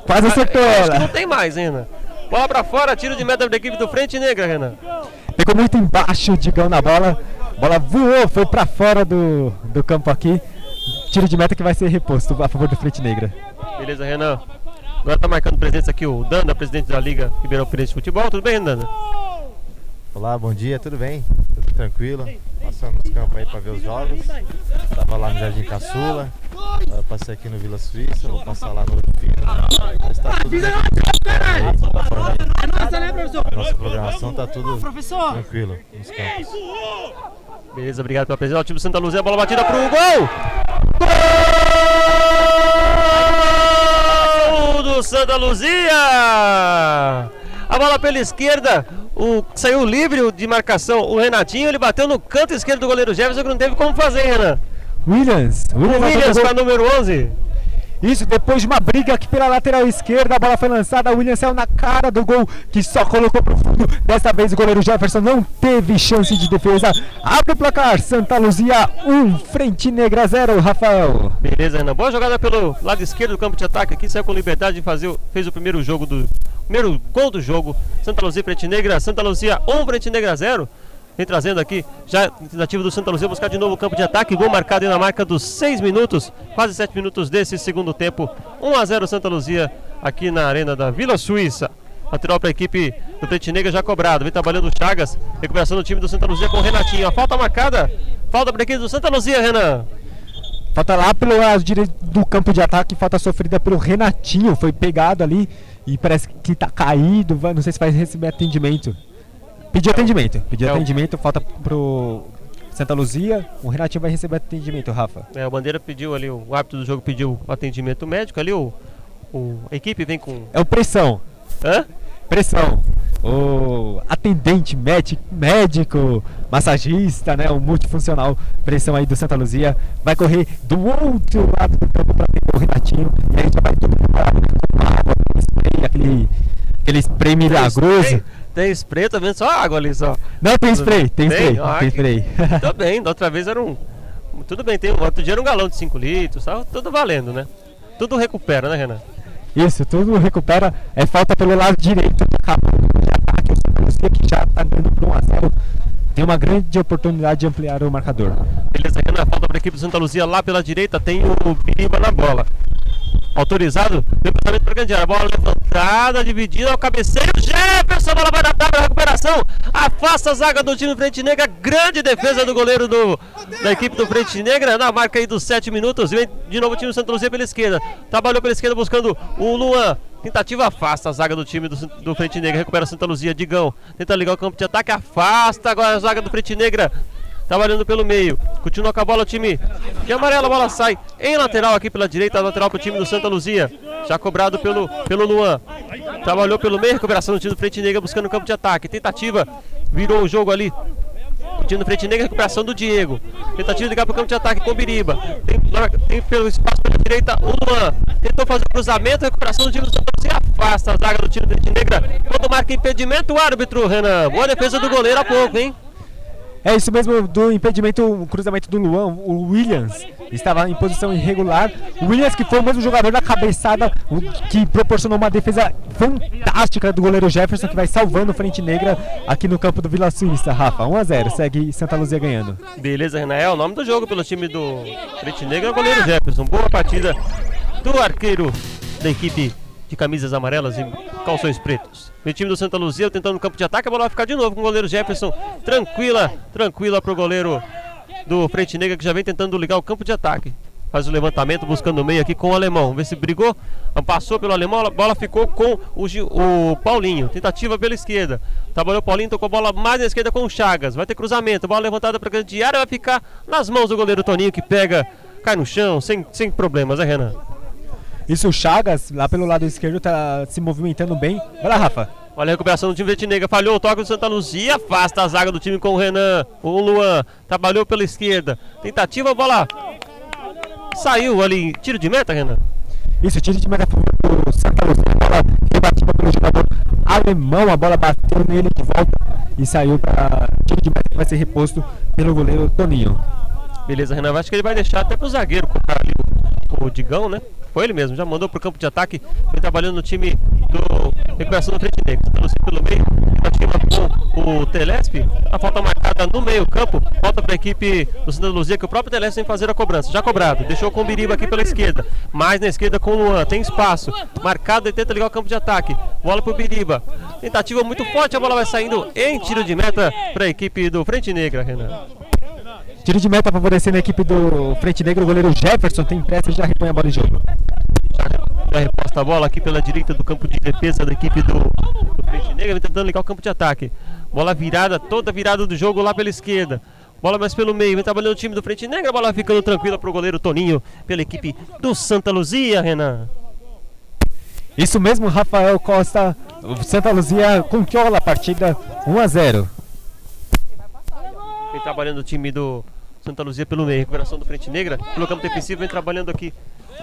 Quase acertou Ah, eu Acho que não ela. tem mais, hein, Renan. Bola pra fora, tiro de meta da equipe do Frente Negra, Renan. Pegou muito embaixo o Digão na bola. Bola voou, foi pra fora do, do campo aqui. Tiro de meta que vai ser reposto a favor do Frente Negra. Beleza, Renan. Agora tá marcando presença aqui o Danda, presidente da Liga Ribeirão Preto de Futebol. Tudo bem, Danda? Olá, bom dia, tudo bem? Tudo tranquilo? Passando nos campos aí pra ver os jogos. Tava lá no Jardim Caçula, agora passei aqui no Vila Suíça, vou passar lá no Fino. Mas tá tudo dentro do conforme a nossa programação, tá tudo tranquilo nos campos. Beleza, obrigado pela presença. O time Santa Luzia, bola batida pro gol! Gol Santa Luzia! A bola pela esquerda, o, saiu livre de marcação. O Renatinho ele bateu no canto esquerdo do goleiro Jefferson que não teve como fazer, Renan. Williams. O Williams, fazer com a número 11. Isso, depois de uma briga aqui pela lateral esquerda, a bola foi lançada, o Williams saiu na cara do gol, que só colocou pro fundo. Dessa vez o goleiro Jefferson não teve chance de defesa. Abre o placar, Santa Luzia 1, Frente Negra 0, Rafael. Beleza, Renan. Boa jogada pelo lado esquerdo do campo de ataque aqui. Saiu com liberdade de fazer. Fez o primeiro jogo do. Primeiro gol do jogo. Santa Luzia Frente Negra. Santa Luzia 1, Frente Negra 0. Vem trazendo aqui, já tentativa do Santa Luzia buscar de novo o campo de ataque. Gol marcado na marca dos 6 minutos, quase 7 minutos desse segundo tempo. 1 a 0 Santa Luzia aqui na arena da Vila Suíça. Lateral para a equipe do Frente Negra já cobrado. Vem trabalhando o Chagas. Recuperação do time do Santa Luzia com o Renatinho. A falta marcada. Falta para a equipe do Santa Luzia, Renan. Falta lá pelo lado do campo de ataque, falta sofrida pelo Renatinho, foi pegado ali e parece que tá caído, não sei se vai receber atendimento. Pediu atendimento, pediu É o- atendimento, falta pro Santa Luzia, o Renatinho vai receber atendimento, Rafa. É, o Bandeira pediu ali, o árbitro do jogo pediu o atendimento médico ali, o, o- a equipe vem com. É o pressão, Hã? pressão. O atendente, médico, médico, massagista, né, o multifuncional, pressão aí do Santa Luzia, vai correr do outro lado do campo para pegar o Renatinho e aí já vai preparado né, água, spray, aquele, aquele spray milagroso. Tem, tem spray, tá vendo só água ali só. Não, tem spray, tem Tem? spray, Ah, tem que- spray. Tudo bem, da outra vez era um. Tudo bem, tem, outro dia era um galão de 5 litros, tá? tudo valendo, né? Tudo recupera, né, Renan? Isso, tudo recupera. É falta pelo lado direito do campo de ataque. O Santa Luzia que já está ganhando por 1 a 0 Tem uma grande oportunidade de ampliar o marcador. Beleza, Renan, falta para a equipe do Santa Luzia lá pela direita, tem o Biriba na bola. Autorizado, vem cruzamento para Candiara, bola levantada, dividida, ao cabeceio, Jefferson, bola vai na tabela, recuperação, afasta a zaga do time Frente Negra, grande defesa do goleiro do, da equipe do Frente Negra, na marca aí dos 7 minutos, vem de novo o time do Santa Luzia pela esquerda, trabalhou pela esquerda buscando o Luan, tentativa afasta a zaga do time do, do Frente Negra, recupera Santa Luzia, Digão, tenta ligar o campo de ataque, afasta agora a zaga do Frente Negra, trabalhando pelo meio. Continua com a bola o time de amarelo, a bola sai em lateral aqui pela direita, lateral para o time do Santa Luzia. Já cobrado pelo, pelo Luan. Trabalhou pelo meio, recuperação do time do Frente Negra buscando o campo de ataque. Tentativa, virou o jogo ali. O time do Frente Negra, recuperação do Diego. Tentativa de ligar para o campo de ataque com o Biriba. Tem, tem pelo espaço pela direita o Luan. Tentou fazer o cruzamento, recuperação do time do Santa Luzia. Afasta a zaga do time do Frente Negra. Quando marca impedimento, o árbitro, Renan. Boa defesa do goleiro há pouco, hein? É isso mesmo do impedimento, o cruzamento do Luan, o Williams estava em posição irregular. O Williams que foi o mesmo jogador da cabeçada que proporcionou uma defesa fantástica do goleiro Jefferson que vai salvando Frente Negra aqui no campo do Vila Suíça. Rafa, 1 a 0, segue Santa Luzia ganhando. Beleza, Renan. É o nome do jogo pelo time do Frente Negra é o goleiro Jefferson. Boa partida do arqueiro da equipe de camisas amarelas e calções pretos. O time do Santa Luzia tentando no campo de ataque, a bola vai ficar de novo com o goleiro Jefferson. Tranquila, tranquila pro goleiro do Frente Negra que já vem tentando ligar o campo de ataque. Faz o levantamento buscando o meio aqui com o alemão. Vamos ver se brigou. Passou pelo alemão, a bola ficou com o, o Paulinho. Tentativa pela esquerda. Trabalhou o Paulinho, tocou a bola mais na esquerda com o Chagas. Vai ter cruzamento. Bola levantada para grande área. Vai ficar nas mãos do goleiro Toninho que pega, cai no chão, sem, sem problemas, né, Renan? Isso o Chagas, lá pelo lado esquerdo, tá se movimentando bem. Vai lá, Rafa. Olha a recuperação do time Verde Negra. Falhou o toque do Santa Luzia. Afasta a zaga do time com o Renan. O Luan. Trabalhou pela esquerda. Tentativa, bola. Saiu ali. Tiro de meta, Renan. Isso, tiro de meta do Santa Luzia, bola rebatida pelo jogador alemão, a bola bateu nele de volta e saiu para tiro de meta que vai ser reposto pelo goleiro Toninho. Beleza, Renan. Acho que ele vai deixar até pro zagueiro cobrar ali o, o Digão, né? Foi ele mesmo, já mandou pro campo de ataque. Vem trabalhando no time do recuperação do Frente Negra. Santa Luzia pelo meio, tentativa com o Telesp. A falta marcada no meio-campo. Volta para a equipe do Santa Luzia, que o próprio Telesp vem fazer a cobrança. Já cobrado. Deixou com o Biriba aqui pela esquerda. Mais na esquerda com o Luan. Tem espaço. Marcado e tenta ligar o campo de ataque. Bola pro Biriba. Tentativa muito forte. A bola vai saindo em tiro de meta para a equipe do Frente Negra, Renan. Tiro de meta favorecendo a equipe do Frente Negro, o goleiro Jefferson tem pressa e já repõe a bola em jogo. Já reposta a bola aqui pela direita do campo de defesa da equipe do, do Frente Negra, vem tentando ligar o campo de ataque. Bola virada, toda virada do jogo lá pela esquerda. Bola mais pelo meio, vem trabalhando o time do Frente Negra, bola ficando tranquila pro goleiro Toninho, pela equipe do Santa Luzia, Renan. Isso mesmo, Rafael Costa. O Santa Luzia controla a partida 1 a 0. Vem trabalhando o time do Santa Luzia pelo meio, recuperação do Frente Negra. Pelo campo defensivo, vem trabalhando aqui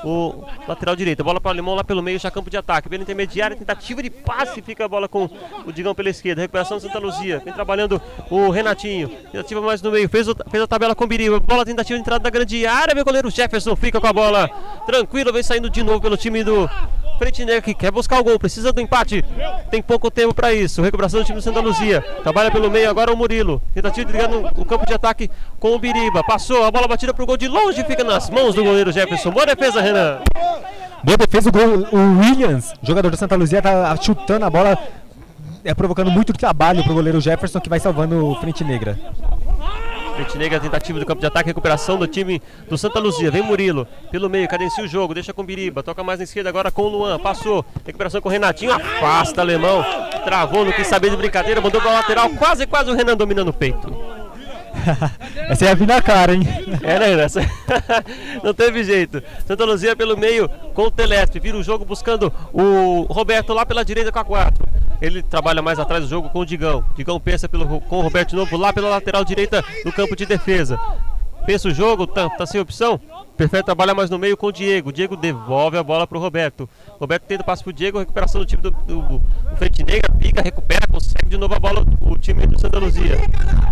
o lateral direito. Bola para o Alemão lá pelo meio, já campo de ataque. Pela intermediária, tentativa de passe, fica a bola com o Digão pela esquerda. Recuperação do Santa Luzia. Vem trabalhando o Renatinho. Tentativa mais no meio, fez, o- fez a tabela com o Biriba. Bola tentativa de entrada da grande área. Meu goleiro Jefferson fica com a bola. Tranquilo, vem saindo de novo pelo time do Frente Negra que quer buscar o gol, precisa do empate. Tem pouco tempo para isso. Recuperação do time do Santa Luzia. Trabalha pelo meio agora o Murilo. Tentativa de ligar no, no campo de ataque com o Biriba. Passou, a bola batida pro gol de longe, fica nas mãos do goleiro Jefferson. Boa defesa, Renan. Boa defesa, o, gol, o Williams, jogador do Santa Luzia, tá chutando a bola, é provocando muito trabalho pro goleiro Jefferson que vai salvando o Frente Negra. Frente Negra, tentativa do campo de ataque, recuperação do time do Santa Luzia. Vem Murilo, pelo meio, cadencia o jogo, deixa com Biriba, toca mais na esquerda agora com o Luan, passou, recuperação com o Renatinho, afasta alemão, travou, não quis saber de brincadeira, mandou pra lateral, quase, quase o Renan dominando o peito. Essa ia vir na cara, hein? É, né, Renan? Não teve jeito. Santa Luzia pelo meio com o Telespe. Vira o jogo buscando o Roberto lá pela direita com a 4. Ele trabalha mais atrás do jogo com o Digão. Digão pensa pelo, com o Roberto novo lá pela lateral direita do campo de defesa. Pensa o jogo, tá, tá sem opção. Prefere trabalhar mais no meio com o Diego. Diego devolve a bola pro Roberto. Roberto tenta passe pro Diego, recuperação do time do, do, do Frente Negra, fica, recupera, consegue de novo a bola o time do Santa Luzia.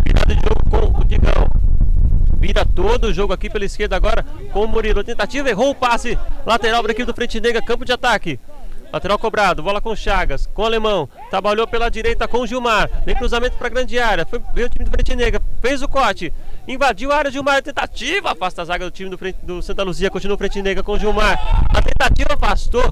Virada de jogo com o Digão. Vira todo o jogo aqui pela esquerda agora com o Murilo. Tentativa, errou o passe. Lateral para a equipe do Frente Negra, campo de ataque. Lateral cobrado, bola com Chagas, com o Alemão. Trabalhou pela direita com o Gilmar. Vem cruzamento para grande área. Foi, veio o time do Frente Negra, fez o corte. Invadiu a área, Gilmar. Tentativa, afasta a zaga do time do, frente, do Santa Luzia. Continua o Frente Negra com o Gilmar. A tentativa afastou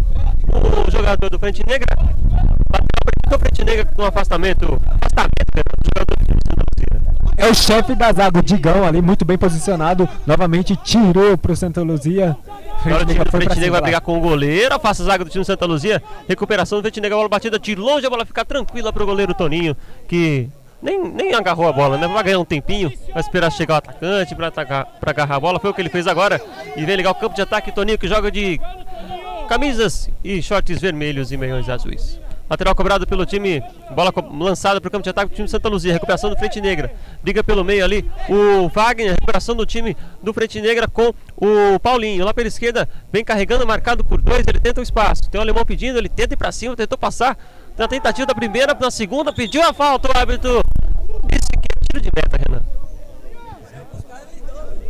o jogador do Frente Negra. Lateral o Frente Negra com afastamento. Afastamento né, do jogador do time do Santa Luzia. É o chefe da zaga, o Digão ali, muito bem posicionado. Novamente tirou pro Santa Luzia. Agora o time do Frente vai pegar com o goleiro, afasta a zaga do time do Santa Luzia. Recuperação do Frente Negra, bola batida de longe, a bola fica tranquila pro goleiro Toninho, que nem, nem agarrou a bola, né? Vai ganhar um tempinho, vai esperar chegar o atacante pra, atacar, pra agarrar a bola. Foi o que ele fez agora. E vem ligar o campo de ataque, Toninho que joga de camisas e shorts vermelhos e meiões azuis. Lateral cobrado pelo time, bola lançada para o campo de ataque do time Santa Luzia, recuperação do Frente Negra. Briga pelo meio ali o Wagner, recuperação do time do Frente Negra com o Paulinho. Lá pela esquerda, vem carregando, marcado por dois, ele tenta o espaço. Tem o alemão pedindo, ele tenta ir para cima, tentou passar. Na tentativa da primeira, na segunda, pediu a falta, o árbitro disse que é tiro de meta, Renan.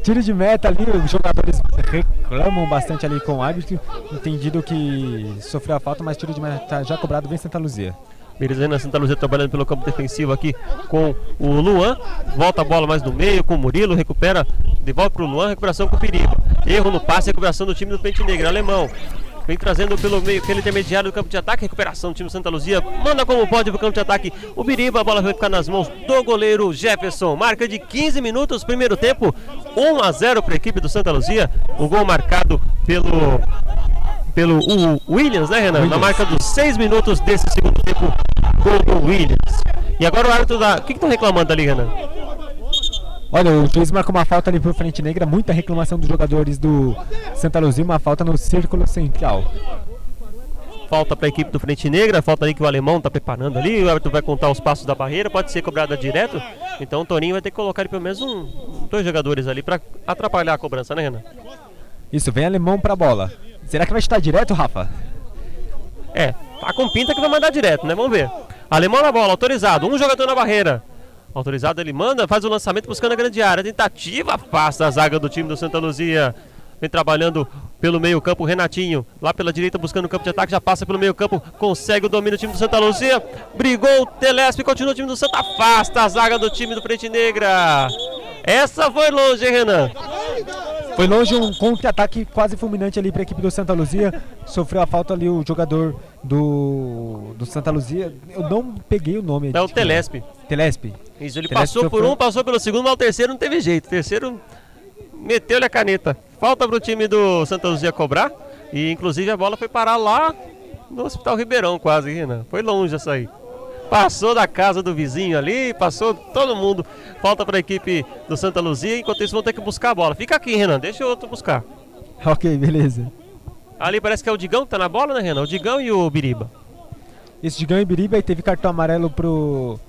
Tiro de meta ali, os jogadores reclamam bastante ali com o árbitro, entendido que sofreu a falta, mas tiro de meta já cobrado vem Santa Luzia. Merizana Santa Luzia trabalhando pelo campo defensivo aqui com o Luan. Volta a bola mais no meio com o Murilo. Recupera de volta para o Luan. Recuperação com o Perigo. Erro no passe. Recuperação do time do Pente Negra. Alemão. Vem trazendo pelo meio, pelo intermediário do campo de ataque. Recuperação do time Santa Luzia. Manda como pode pro campo de ataque. O Biriba. A bola vai ficar nas mãos do goleiro Jefferson. Marca de 15 minutos, primeiro tempo. 1 a 0 para a equipe do Santa Luzia. O gol marcado pelo pelo o Williams, né, Renan? Na marca dos 6 minutos desse segundo tempo, gol do Williams. E agora o árbitro da. O que estão reclamando ali, Renan? Olha, o juiz marcou uma falta ali pro Frente Negra, muita reclamação dos jogadores do Santa Luzia, uma falta no círculo central. Falta para a equipe do Frente Negra, falta ali que o alemão está preparando ali, o árbitro vai contar os passos da barreira, pode ser cobrada direto, então o Toninho vai ter que colocar ali pelo menos um, dois jogadores ali para atrapalhar a cobrança, né, Renan? Isso, vem alemão pra bola. Será que vai estar direto, Rafa? É, tá com pinta que vai mandar direto, né? Vamos ver. Alemão na bola, autorizado. Um jogador na barreira. Autorizado, ele manda, faz o lançamento buscando a grande área. Tentativa afasta a zaga do time do Santa Luzia. Vem trabalhando pelo meio campo, Renatinho. Lá pela direita buscando o campo de ataque, já passa pelo meio campo. Consegue o domínio do time do Santa Luzia. Brigou o Telespe, continua o time do Santa. Afasta a zaga do time do Frente Negra. Essa foi longe, hein, Renan? Foi longe um contra-ataque quase fulminante ali para a equipe do Santa Luzia. Sofreu a falta ali o jogador do, do Santa Luzia. Eu não peguei o nome. É o Telespe. Telespe. Isso, ele Telespe passou por sofreu- um, passou pelo segundo, mas o terceiro não teve jeito. O terceiro meteu-lhe a caneta. Falta pro time do Santa Luzia cobrar. E inclusive a bola foi parar lá no Hospital Ribeirão, quase, Renan. Foi longe essa aí. Passou da casa do vizinho ali, passou todo mundo. Falta para a equipe do Santa Luzia. Enquanto isso, vão ter que buscar a bola. Fica aqui, Renan, deixa o outro buscar. Ok, beleza. Ali parece que é o Digão que tá na bola, né, Renan? O Digão e o Biriba. Esse de ganho Ibiriba e teve cartão amarelo pro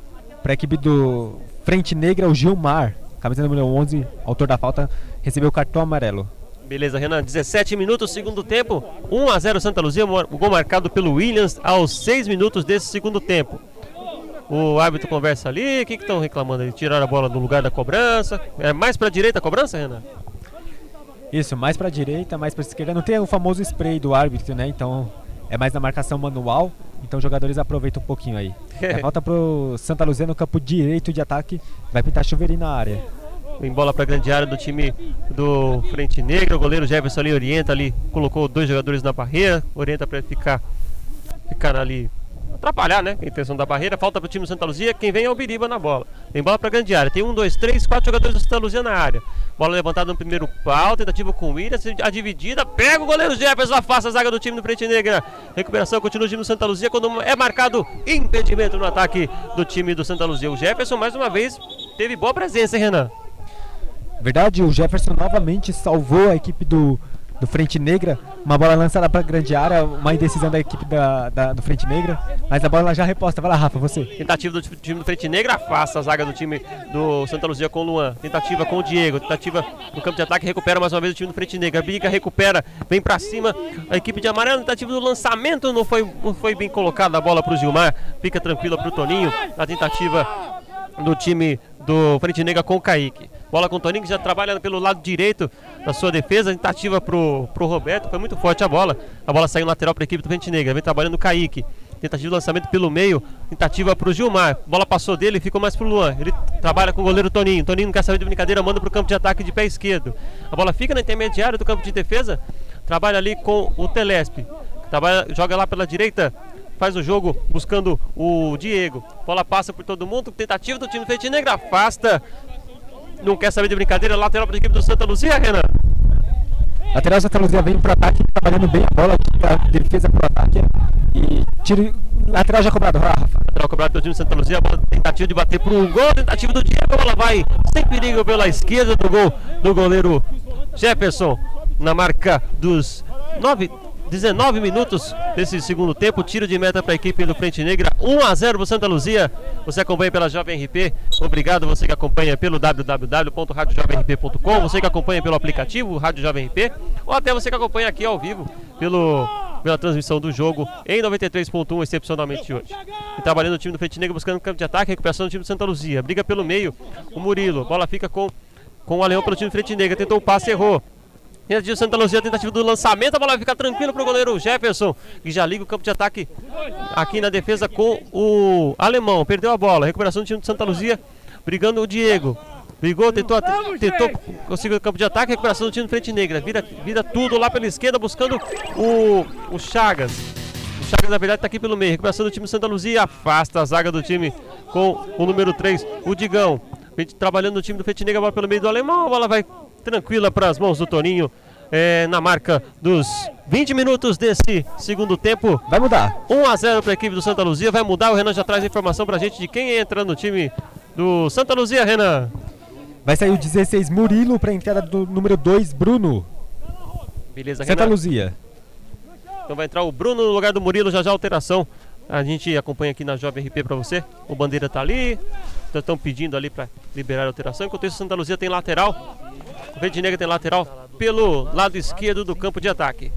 pra equipe do Frente Negra, o Gilmar. Camisa número 11, autor da falta, recebeu cartão amarelo. Beleza, Renan. 17 minutos, segundo tempo. 1 a 0 Santa Luzia. O gol marcado pelo Williams aos 6 minutos desse segundo tempo. O árbitro conversa ali. O que estão reclamando ali? Tiraram a bola do lugar da cobrança. É mais pra direita a cobrança, Renan? Isso, mais pra direita, mais pra esquerda. Não tem o famoso spray do árbitro, né? Então é mais na marcação manual. Então os jogadores aproveitam um pouquinho aí. É, falta pro Santa Luzia no campo direito de ataque. Vai pintar chuveirinho na área. Vem bola pra grande área do time do Frente Negra. O goleiro Jefferson ali orienta ali. Colocou dois jogadores na barreira. Orienta pra ficar, ficar ali. Atrapalhar, né? A intenção da barreira. Falta pro time do Santa Luzia. Quem vem é o Biriba na bola. Vem bola pra grande área. Tem um, dois, três, quatro jogadores do Santa Luzia na área. Bola levantada no primeiro pau. Tentativa com o Williams. A dividida. Pega o goleiro Jefferson. Afasta a zaga do time do Frente Negra. Recuperação continua o time do Santa Luzia. Quando é marcado impedimento no ataque do time do Santa Luzia. O Jefferson, mais uma vez, teve boa presença, hein, Renan? Verdade, o Jefferson novamente salvou a equipe do, do Frente Negra. Uma bola lançada para grande área, uma indecisão da equipe da, da- do Frente Negra. Mas a bola já reposta. Vai lá, Rafa, você. Tentativa do time do Frente Negra, afasta a zaga do time do Santa Luzia com o Luan. Tentativa com o Diego, tentativa no campo de ataque, recupera mais uma vez o time do Frente Negra. Briga, recupera, vem pra cima. A equipe de amarelo, tentativa do lançamento, não foi, não foi bem colocada a bola pro Gilmar. Fica tranquila pro Toninho. A tentativa do time do Frente Negra com o Kaique. Bola com o Toninho que já trabalha pelo lado direito da sua defesa. Tentativa pro, pro Roberto, foi muito forte a bola. A bola saiu lateral para a equipe do Frente Negra. Vem trabalhando o Kaique. Tentativa de lançamento pelo meio. Tentativa pro Gilmar. Bola passou dele, ficou mais pro Luan. Ele trabalha com o goleiro Toninho. Toninho não quer saber de brincadeira, manda pro campo de ataque de pé esquerdo. A bola fica na intermediária do campo de defesa. Trabalha ali com o Telespe. Trabalha, joga lá pela direita. Faz o jogo buscando o Diego. Bola passa por todo mundo. Tentativa do time do Negra. Afasta. Não quer saber de brincadeira. Lateral para a equipe do Santa Luzia, Renan. Lateral Santa Luzia vem pro ataque, trabalhando bem a bola, a defesa pro ataque. E tiro. Lateral já cobrado, Rafa. Lateral cobrado pelo time do Santa Luzia. Bola, tentativa de bater pro gol. Tentativa do Diego. A bola vai sem perigo pela esquerda do gol do goleiro Jefferson. Na marca dos 9, 19 minutos desse segundo tempo. Tiro de meta para a equipe do Frente Negra. 1 a 0 pro Santa Luzia. Você acompanha pela Jovem RP. Obrigado você que acompanha pelo www.radiojovemrp.com. Você que acompanha pelo aplicativo Rádio Jovem RP. Ou até você que acompanha aqui ao vivo pelo, pela transmissão do jogo em 93.1, excepcionalmente hoje. E trabalhando o time do Frente Negra buscando campo de ataque, recuperação do time do Santa Luzia. Briga pelo meio. O Murilo. Bola fica com com o Alemão pelo time Frente Negra. Tentou o passe, errou. Tentativa Santa Luzia, tentativa do lançamento. A bola vai ficar tranquila para o goleiro Jefferson, que já liga o campo de ataque aqui na defesa com o Alemão. Perdeu a bola. Recuperação do time de Santa Luzia, brigando o Diego. Brigou, tentou, tentou conseguiu o campo de ataque, recuperação do time Frente Negra. Vira, vira tudo lá pela esquerda, buscando o, o Chagas. O Chagas, na verdade, está aqui pelo meio. Recuperação do time Santa Luzia, afasta a zaga do time com o número 3, o Digão. Trabalhando no time do Frente Negra, a bola pelo meio do Alemão. A bola vai tranquila para as mãos do Toninho. É, na marca dos 20 minutos desse segundo tempo. Vai mudar. 1 a 0 para a equipe do Santa Luzia. Vai mudar. O Renan já traz a informação para a gente de quem entra no time do Santa Luzia, Renan. Vai sair o 16 Murilo para a entrada do número 2 Bruno. Beleza, Santa Renan. Luzia. Então vai entrar o Bruno no lugar do Murilo, já já alteração. A gente acompanha aqui na Jovem RP para você. O Bandeira tá ali. Estão pedindo ali para liberar a alteração. Enquanto isso, Santa Luzia tem lateral. O Negra tem lateral pelo lado esquerdo do campo de ataque.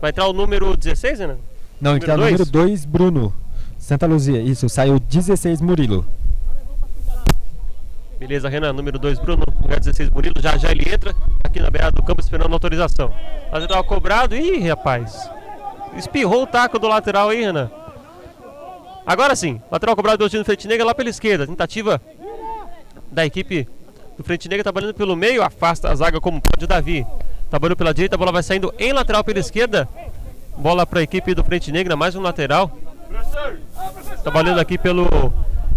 Vai entrar o número 16, né? Não, entra o Número número 2 Bruno. Santa Luzia. Isso, saiu 16 Murilo. Beleza, Renan, número 2, Bruno, lugar 16, Murilo. Já já ele entra aqui na beirada do campo esperando a autorização. Lateral cobrado. Ih, rapaz. Espirrou o taco do lateral aí, Renan. Agora sim, lateral cobrado do time do Frente Negra lá pela esquerda. Tentativa da equipe do Frente Negra trabalhando pelo meio. Afasta a zaga como pode o Davi. Trabalhou pela direita, a bola vai saindo em lateral pela esquerda. Bola para a equipe do Frente Negra, mais um lateral. Trabalhando aqui pelo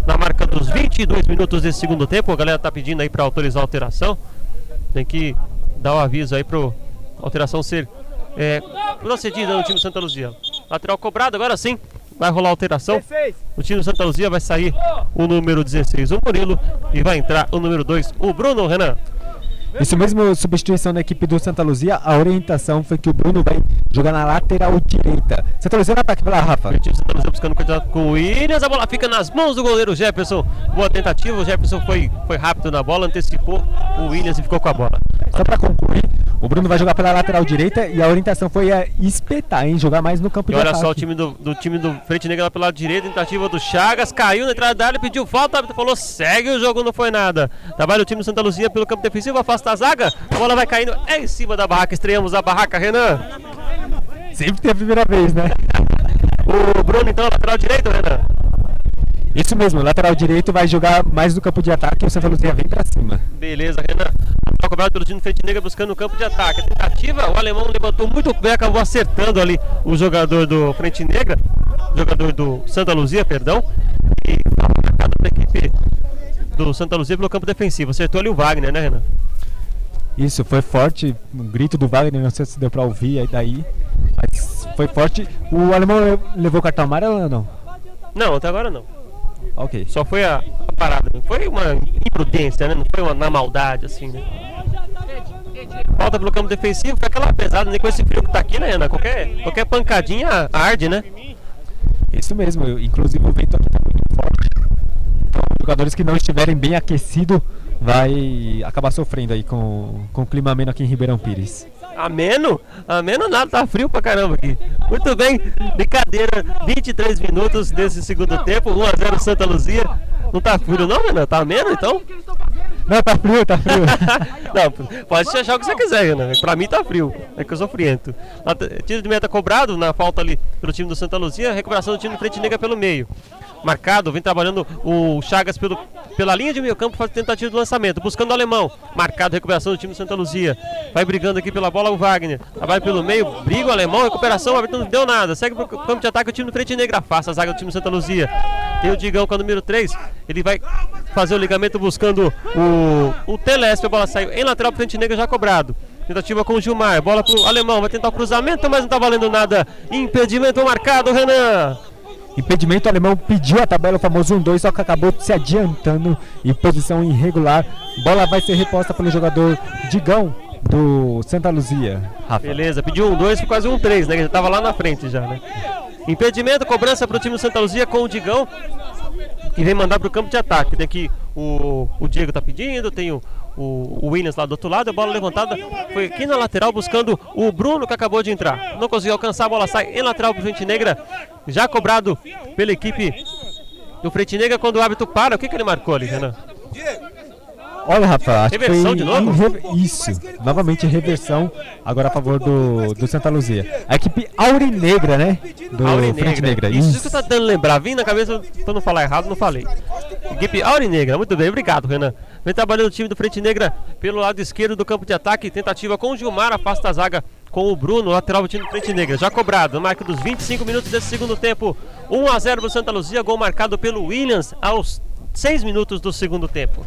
na marca dos 22 minutos desse segundo tempo. A galera tá pedindo aí para autorizar a alteração. Tem que dar o aviso aí para alteração ser é, procedida no time Santa Luzia. Lateral cobrado, agora sim. Vai rolar alteração. O time do Santa Luzia vai sair o número 16, o Murilo, e vai entrar o número 2, o Bruno Renan. Isso mesmo, substituição da equipe do Santa Luzia. A orientação foi que o Bruno vai jogar na lateral direita. Santa Luzia no ataque pela Rafa. O time do Santa Luzia buscando candidato com o Williams. A bola fica nas mãos do goleiro Jefferson. Boa tentativa. O Jefferson foi, foi rápido na bola, antecipou o Williams e ficou com a bola. Só pra concluir, o Bruno vai jogar pela lateral direita e a orientação foi a espetar, hein? Jogar mais no campo E de olha ataque. só o time do, do time do Frente Negra lá pelo lado direito, tentativa do Chagas, caiu na entrada da área, pediu falta, falou, segue o jogo, não foi nada. Trabalha o time do Santa Luzia pelo campo defensivo, afasta a zaga, a bola vai caindo é em cima da barraca, estreamos a barraca, Renan. Sempre tem a primeira vez, né? O Bruno então, lateral direito, Renan. Isso mesmo, lateral direito vai jogar mais no campo de ataque e o Santa Luzia vem pra cima. Beleza, Renan. Cobrado pelo time Frente Negra buscando o campo de ataque. A tentativa, o alemão levantou muito bem, acabou acertando ali o jogador do Frente Negra, jogador do Santa Luzia, perdão. E marcada da equipe do Santa Luzia pelo campo defensivo. Acertou ali o Wagner, né, Renan? Isso, foi forte, o grito do Wagner, não sei se deu pra ouvir aí daí, mas foi forte. O alemão le- levou cartão amarelo ou não? Não, até agora não. Ok. Só foi a, a parada. né? Foi uma imprudência, né? Não foi uma na maldade, assim, né? Falta pelo campo defensivo, foi aquela pesada, nem com esse frio que tá aqui, né, Renan? Qualquer, qualquer pancadinha arde, né? Isso mesmo, eu- inclusive o vento aqui tá muito forte. Então, jogadores que não estiverem bem aquecidos vai acabar sofrendo aí com, com o clima ameno aqui em Ribeirão Pires. Ameno? Ameno nada, tá frio pra caramba aqui. Muito bem, brincadeira, 23 minutos desse segundo tempo, 1x0 Santa Luzia. Não tá frio não, Renan? Tá ameno então? Não, tá frio, tá frio. Não, pode se achar o que você quiser, Renan. Pra mim tá frio. É que eu sou friento. Tiro de meta cobrado na falta ali pelo time do Santa Luzia. Recuperação do time do Frente Negra pelo meio. Marcado, vem trabalhando o Chagas pelo, pela linha de meio campo, faz tentativa de lançamento, buscando o alemão. Marcado, recuperação do time do Santa Luzia. Vai brigando aqui pela bola o Wagner. Trabalha pelo meio, briga o alemão, recuperação, o árbitro não deu nada. Segue pro campo de ataque o time do Frente Negra, afasta a zaga do time do Santa Luzia. Tem o Digão com o número 3. Ele vai fazer o ligamento buscando o, o Telespe. A bola saiu em lateral pro Frente Negra já cobrado. Tentativa com o Gilmar. Bola pro alemão. Vai tentar o cruzamento, mas não tá valendo nada. Impedimento marcado, Renan. Impedimento o alemão pediu a tabela, o famoso 1-2, só que acabou se adiantando em posição irregular. Bola vai ser reposta pelo jogador Digão do Santa Luzia. Rafa. Beleza, pediu um 2, foi quase um 3, né? Que já tava lá na frente já, né? Impedimento, cobrança pro time do Santa Luzia com o Digão. Que vem mandar pro campo de ataque. Tem aqui o, o Diego tá pedindo, tem o, o, o Williams lá do outro lado, a bola levantada foi aqui na lateral buscando o Bruno que acabou de entrar. Não conseguiu alcançar, a bola sai em lateral pro Frente Negra, já cobrado pela equipe do Frente Negra quando o árbitro para. O que, que ele marcou ali, Renan? Olha, Rafa, acho Reversão que foi de novo? rever- Isso, novamente reversão, agora a favor do, do Santa Luzia. A equipe aurinegra, né? Do Aurinegra. Frente Negra. Isso, Isso. que tá dando lembrar. Vim na cabeça, pra não falar errado, não falei. Equipe Aurinegra, muito bem, obrigado, Renan. Vem trabalhando o time do Frente Negra pelo lado esquerdo do campo de ataque. Tentativa com o Gilmar, afasta a zaga com o Bruno, lateral do time do Frente Negra. Já cobrado, marca dos 25 minutos desse segundo tempo. 1 a 0 pro Santa Luzia, gol marcado pelo Williams aos 6 minutos do segundo tempo.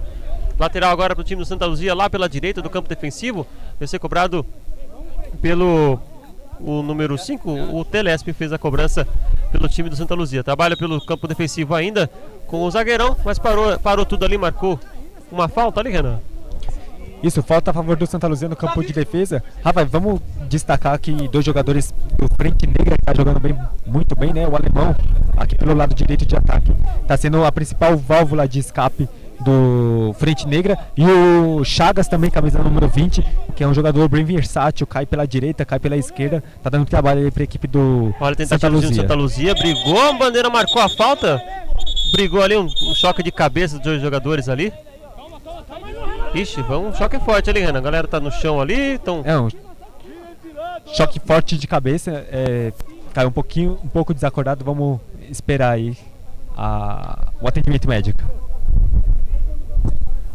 Lateral agora pro time do Santa Luzia, lá pela direita do campo defensivo. Vai ser cobrado pelo o número 5, o Telesp fez a cobrança pelo time do Santa Luzia. Trabalha pelo campo defensivo ainda com o zagueirão, mas parou, parou tudo ali, marcou uma falta ali, Renan. Isso, falta a favor do Santa Luzia no campo de defesa. Rafa, vamos destacar que dois jogadores do Frente Negra tá jogando bem, muito bem, né? O alemão, aqui pelo lado direito de ataque. Tá sendo a principal válvula de escape do Frente Negra. E o Chagas também, camisa número 20, que é um jogador bem versátil, cai pela direita, cai pela esquerda. Tá dando trabalho aí pra equipe do Olha, Santa Luzia. Santa Luzia, brigou, a bandeira marcou a falta. Brigou ali um, um choque de cabeça dos dois jogadores ali. Ixi, vamos, um choque forte ali, Renan. A galera tá no chão ali, então É um choque forte de cabeça. É, caiu um pouquinho, um pouco desacordado. Vamos esperar aí a- o atendimento médico.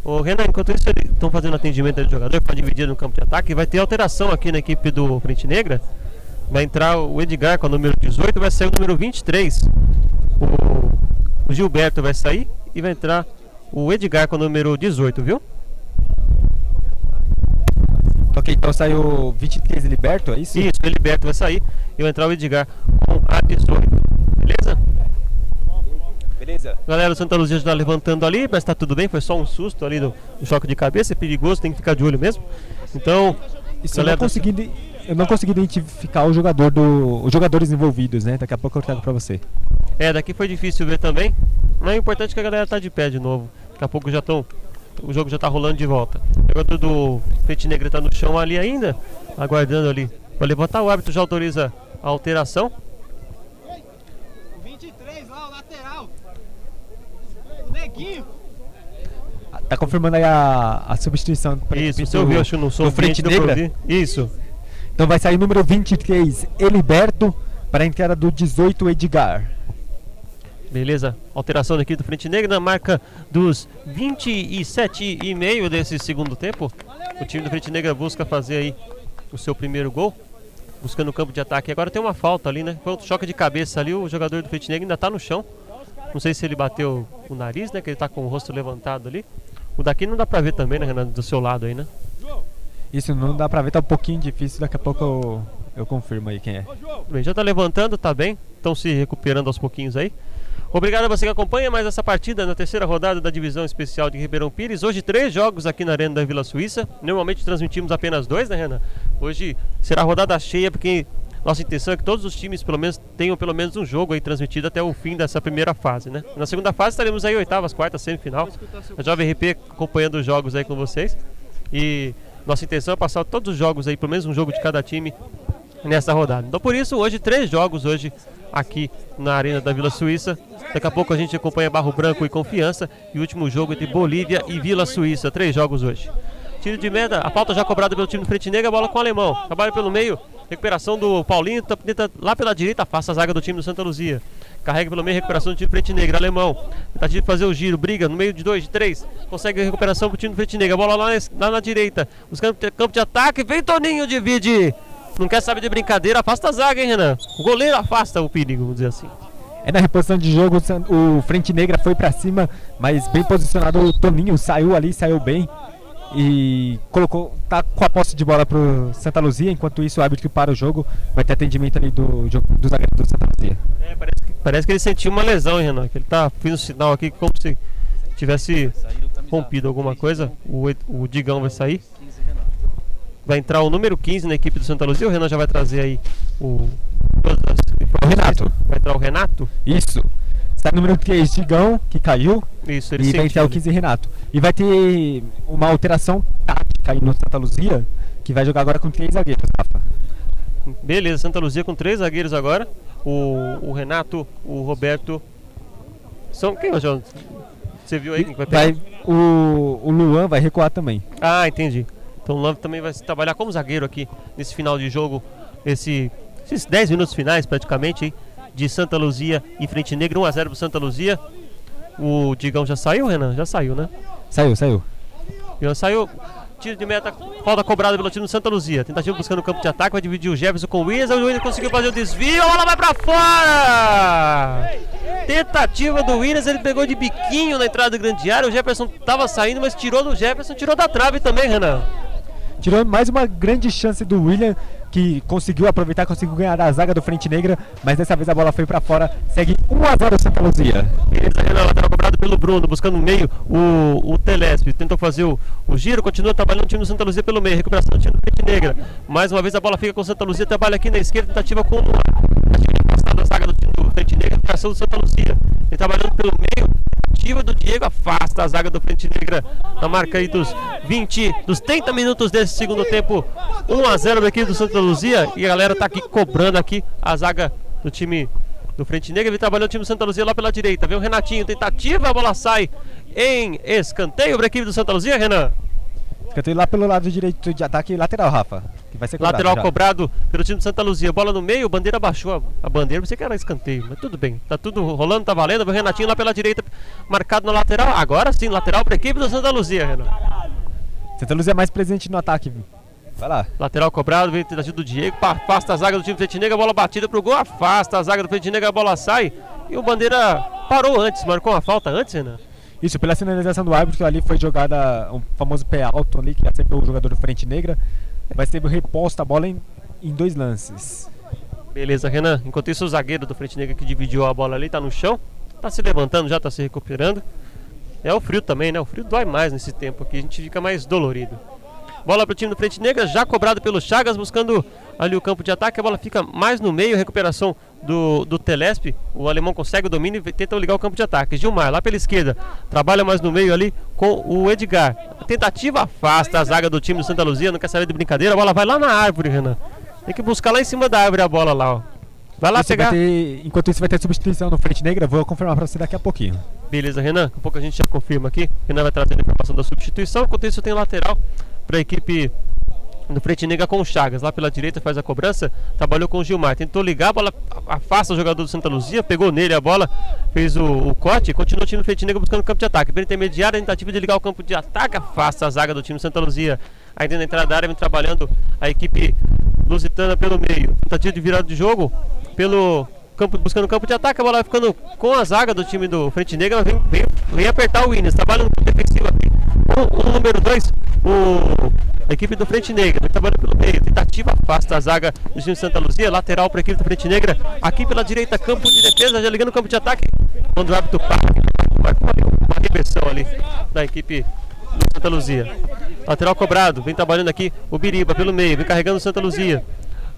Ô Renan, enquanto isso eles estão fazendo atendimento do jogador para dividir no campo de ataque, vai ter alteração aqui na equipe do Frente Negra. Vai entrar o Edgar com o número 18, vai sair o número 23. O, o Gilberto vai sair e vai entrar o Edgar com o número 18, viu? Ok, então saiu 23 liberto, é isso? Isso, o Eliberto vai sair e vai entrar o Edgar com a 18. Beleza? Galera, o Santa Luzia já está levantando ali, mas tá tudo bem, foi só um susto ali do, do choque de cabeça, é perigoso, tem que ficar de olho mesmo. Então, Isso eu galera, não consegui, eu não consegui identificar o jogador do, os jogadores envolvidos, né? Daqui a pouco eu trago pra você. É, daqui foi difícil ver também. Mas é importante que a galera tá de pé de novo. Daqui a pouco já estão. O jogo já tá rolando de volta. O jogador do Frente Negra tá no chão ali ainda, aguardando ali. Pra levantar, o árbitro já autoriza a alteração. O 23 lá, o lateral. O neguinho. Ah, Tá confirmando aí a, a substituição Isso, do- ouviu, acho que no som do Frente Negra. Isso. Então vai sair o número 23, Eliberto, para a entrada do 18, Edgar. Beleza, alteração aqui do Frente Negra na marca dos 27 e meio desse segundo tempo. O time do Frente Negra busca fazer aí o seu primeiro gol, buscando o campo de ataque. Agora tem uma falta ali, né? Foi um choque de cabeça ali, o jogador do Frente Negra ainda tá no chão. Não sei se ele bateu o nariz, né? Que ele tá com o rosto levantado ali. O daqui não dá pra ver também, né, Renato? Do seu lado aí, né? Isso não dá pra ver, tá um pouquinho difícil, daqui a pouco eu, eu confirmo aí quem é. Bem, já tá levantando, tá bem. Estão se recuperando aos pouquinhos aí. Obrigado a você que acompanha mais essa partida na terceira rodada da divisão especial de Ribeirão Pires. Hoje três jogos aqui na Arena da Vila Suíça. Normalmente transmitimos apenas dois, né, Renan? Hoje será rodada cheia porque nossa intenção é que todos os times pelo menos tenham pelo menos um jogo aí transmitido até o fim dessa primeira fase, né? Na segunda fase estaremos aí oitavas, quartas, semifinal. A Jovem RP acompanhando os jogos aí com vocês. E nossa intenção é passar todos os jogos aí, pelo menos um jogo de cada time nessa rodada. Então por isso hoje três jogos hoje aqui na Arena da Vila Suíça. Daqui a pouco a gente acompanha Barro Branco e Confiança e o último jogo entre Bolívia e Vila Suíça. Três jogos hoje. Tiro de meta, a falta já cobrada pelo time do Frente Negra, bola com o alemão. Trabalho pelo meio, recuperação do Paulinho, tá- tenta lá pela direita, afasta a zaga do time do Santa Luzia. Carrega pelo meio, recuperação do time do Frente Negra, alemão. Tentativa de fazer o giro, briga no meio de dois, de três. Consegue a recuperação pro time do Frente Negra. Bola lá, lá na direita. Os campo, de ataque. Vem Toninho, divide. Não quer saber de brincadeira, afasta a zaga, hein, Renan? O goleiro afasta o perigo, vamos dizer assim. É na reposição de jogo, o o Frente Negra foi pra cima, mas bem posicionado o Toninho, saiu ali, saiu bem. E colocou, tá com a posse de bola pro Santa Luzia, enquanto isso o árbitro que para o jogo vai ter atendimento ali do, do zagueiro do Santa Luzia. É, parece, que, parece que ele sentiu uma lesão, hein, Renan. Que ele tá fazendo sinal aqui como se tivesse rompido alguma coisa. O, o Digão vai sair. Vai entrar o número 15 na equipe do Santa Luzia. O Renan já vai trazer aí o. informações. Renato. Vai entrar o Renato. Isso. No número 3, Digão, que caiu, Isso, ele e vai entrar o 15 Renato. E vai ter uma alteração tática aí no Santa Luzia, que vai jogar agora com três zagueiros, Rafa. Beleza, Santa Luzia com três zagueiros agora. O, o Renato, o Roberto. São quem, João? Você viu aí quem vai pegar? Vai, o, o Luan vai recuar também. Ah, entendi. Então o Luan também vai trabalhar como zagueiro aqui nesse final de jogo, esse, esses 10 minutos finais praticamente hein, de Santa Luzia e Frente Negra, 1x0 pro Santa Luzia. O Digão já saiu, Renan? Já saiu, né? Saiu, saiu. Já saiu. Tiro de meta, falta cobrada pelo time do Santa Luzia. Tentativa buscando o campo de ataque, vai dividir o Jefferson com o Williams. O Williams conseguiu fazer o desvio, a bola vai pra fora! Tentativa do Williams, ele pegou de biquinho na entrada do grande área. O Jefferson tava saindo, mas tirou do Jefferson, tirou da trave também, Renan. Tirou mais uma grande chance do William, que conseguiu aproveitar, conseguiu ganhar a zaga do Frente Negra, mas dessa vez a bola foi pra fora. Segue 1x0 Santa Luzia. Beleza, cobrado pelo Bruno, buscando no meio o, o Telesp. Tentou fazer o, o giro, continua trabalhando o time do Santa Luzia pelo meio. Recuperação do time do Frente Negra. Mais uma vez a bola fica com o Santa Luzia, trabalha aqui na esquerda, tentativa com o a zaga do time do Frente Negra, recuperação do Santa Luzia. Ele trabalhando pelo meio, tentativa do Diego, afasta a zaga do Frente Negra. Na marca aí dos 20, dos 30 minutos desse segundo tempo. 1 a 0 da equipe do Santa Luzia. E a galera tá aqui cobrando aqui a zaga do time do Frente Negra. Ele trabalhou o time do Santa Luzia lá pela direita. Vem o Renatinho, tentativa, a bola sai em escanteio para a equipe do Santa Luzia, Renan. Escanteio lá pelo lado direito de ataque, lateral, Rafa. Que vai ser cobrado Lateral já. cobrado pelo time do Santa Luzia. Bola no meio, bandeira baixou a, a bandeira. Pensei que era escanteio, mas tudo bem. Tá tudo rolando, tá valendo. O Renatinho lá pela direita, marcado na lateral. Agora sim, lateral para a equipe do Santa Luzia, Renan. Santa Luzia é mais presente no ataque. Vai lá. Lateral cobrado, vem tentativa do Diego, afasta a zaga do time Negra, bola batida pro gol, afasta a zaga do Frente Negra, a bola sai. E o Bandeira parou antes, marcou uma falta antes, Renan. Isso, pela sinalização do árbitro, ali foi jogada um famoso pé alto ali, que acertou o jogador do Frente Negra. Vai ser reposta a bola em, em dois lances. Beleza, Renan. Enquanto isso, o zagueiro do Frente Negra que dividiu a bola ali tá no chão, tá se levantando, já tá se recuperando. É o frio também, né? O frio dói mais nesse tempo aqui, a gente fica mais dolorido. Bola pro time do Frente Negra, já cobrado pelo Chagas, buscando ali o campo de ataque. A bola fica mais no meio, recuperação do, do Telesp. O alemão consegue o domínio e tenta ligar o campo de ataque. Gilmar, lá pela esquerda, trabalha mais no meio ali com o Edgar. A tentativa afasta a zaga do time do Santa Luzia, não quer saber de brincadeira. A bola vai lá na árvore, Renan. Tem que buscar lá em cima da árvore a bola lá, ó. Vai lá pegar. vai ter- enquanto isso vai ter substituição no Frente Negra, vou confirmar pra você daqui a pouquinho. Beleza, Renan. Daqui a pouco a gente já confirma aqui. Renan vai trazer a informação da substituição. Enquanto isso, tem lateral para a equipe do Frente Negra com o Chagas. Lá pela direita faz a cobrança. Trabalhou com o Gilmar. Tentou ligar, a bola afasta o jogador do Santa Luzia. Pegou nele a bola, fez o, o corte. Continua o time do Frente Negra buscando o campo de ataque. Pela intermediária, tentativa de ligar o campo de ataque. Afasta a zaga do time do Santa Luzia. Ainda na entrada da área, vem trabalhando a equipe lusitana pelo meio. Tentativa de virada de jogo pelo campo, buscando o campo de ataque, a bola vai ficando com a zaga do time do Frente Negra, vem, vem, vem apertar o Williams, trabalha no aqui. O, o número 2, a equipe do Frente Negra, vem trabalhando pelo meio, tentativa, afasta a zaga do time Santa Luzia, lateral para a equipe do Frente Negra, aqui pela direita, campo de defesa, já ligando o campo de ataque, quando o árbitro para, uma reversão ali da equipe do Santa Luzia. Lateral cobrado, vem trabalhando aqui o Biriba pelo meio, vem carregando o Santa Luzia.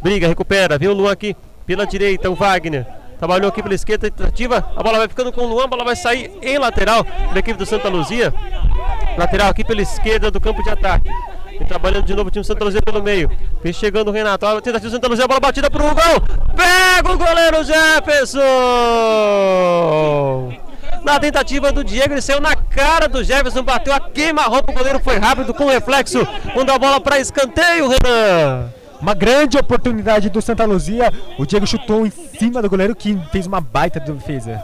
Briga, recupera, vem o Luan aqui pela direita, o Wagner. Trabalhou aqui pela esquerda, tentativa, a bola vai ficando com o Luan, a bola vai sair em lateral da equipe do Santa Luzia. Lateral aqui pela esquerda do campo de ataque. Vem trabalhando de novo o time Santa Luzia pelo meio. Vem chegando o Renato. A tentativa do Santa Luzia, a bola batida pro gol. Pega o goleiro Jefferson! Na tentativa do Diego, ele saiu na cara do Jefferson, bateu a queima-roupa, o goleiro foi rápido com reflexo, mandou a bola para escanteio, Renan. Uma grande oportunidade do Santa Luzia. O Diego chutou em cima do goleiro que fez uma baita defesa.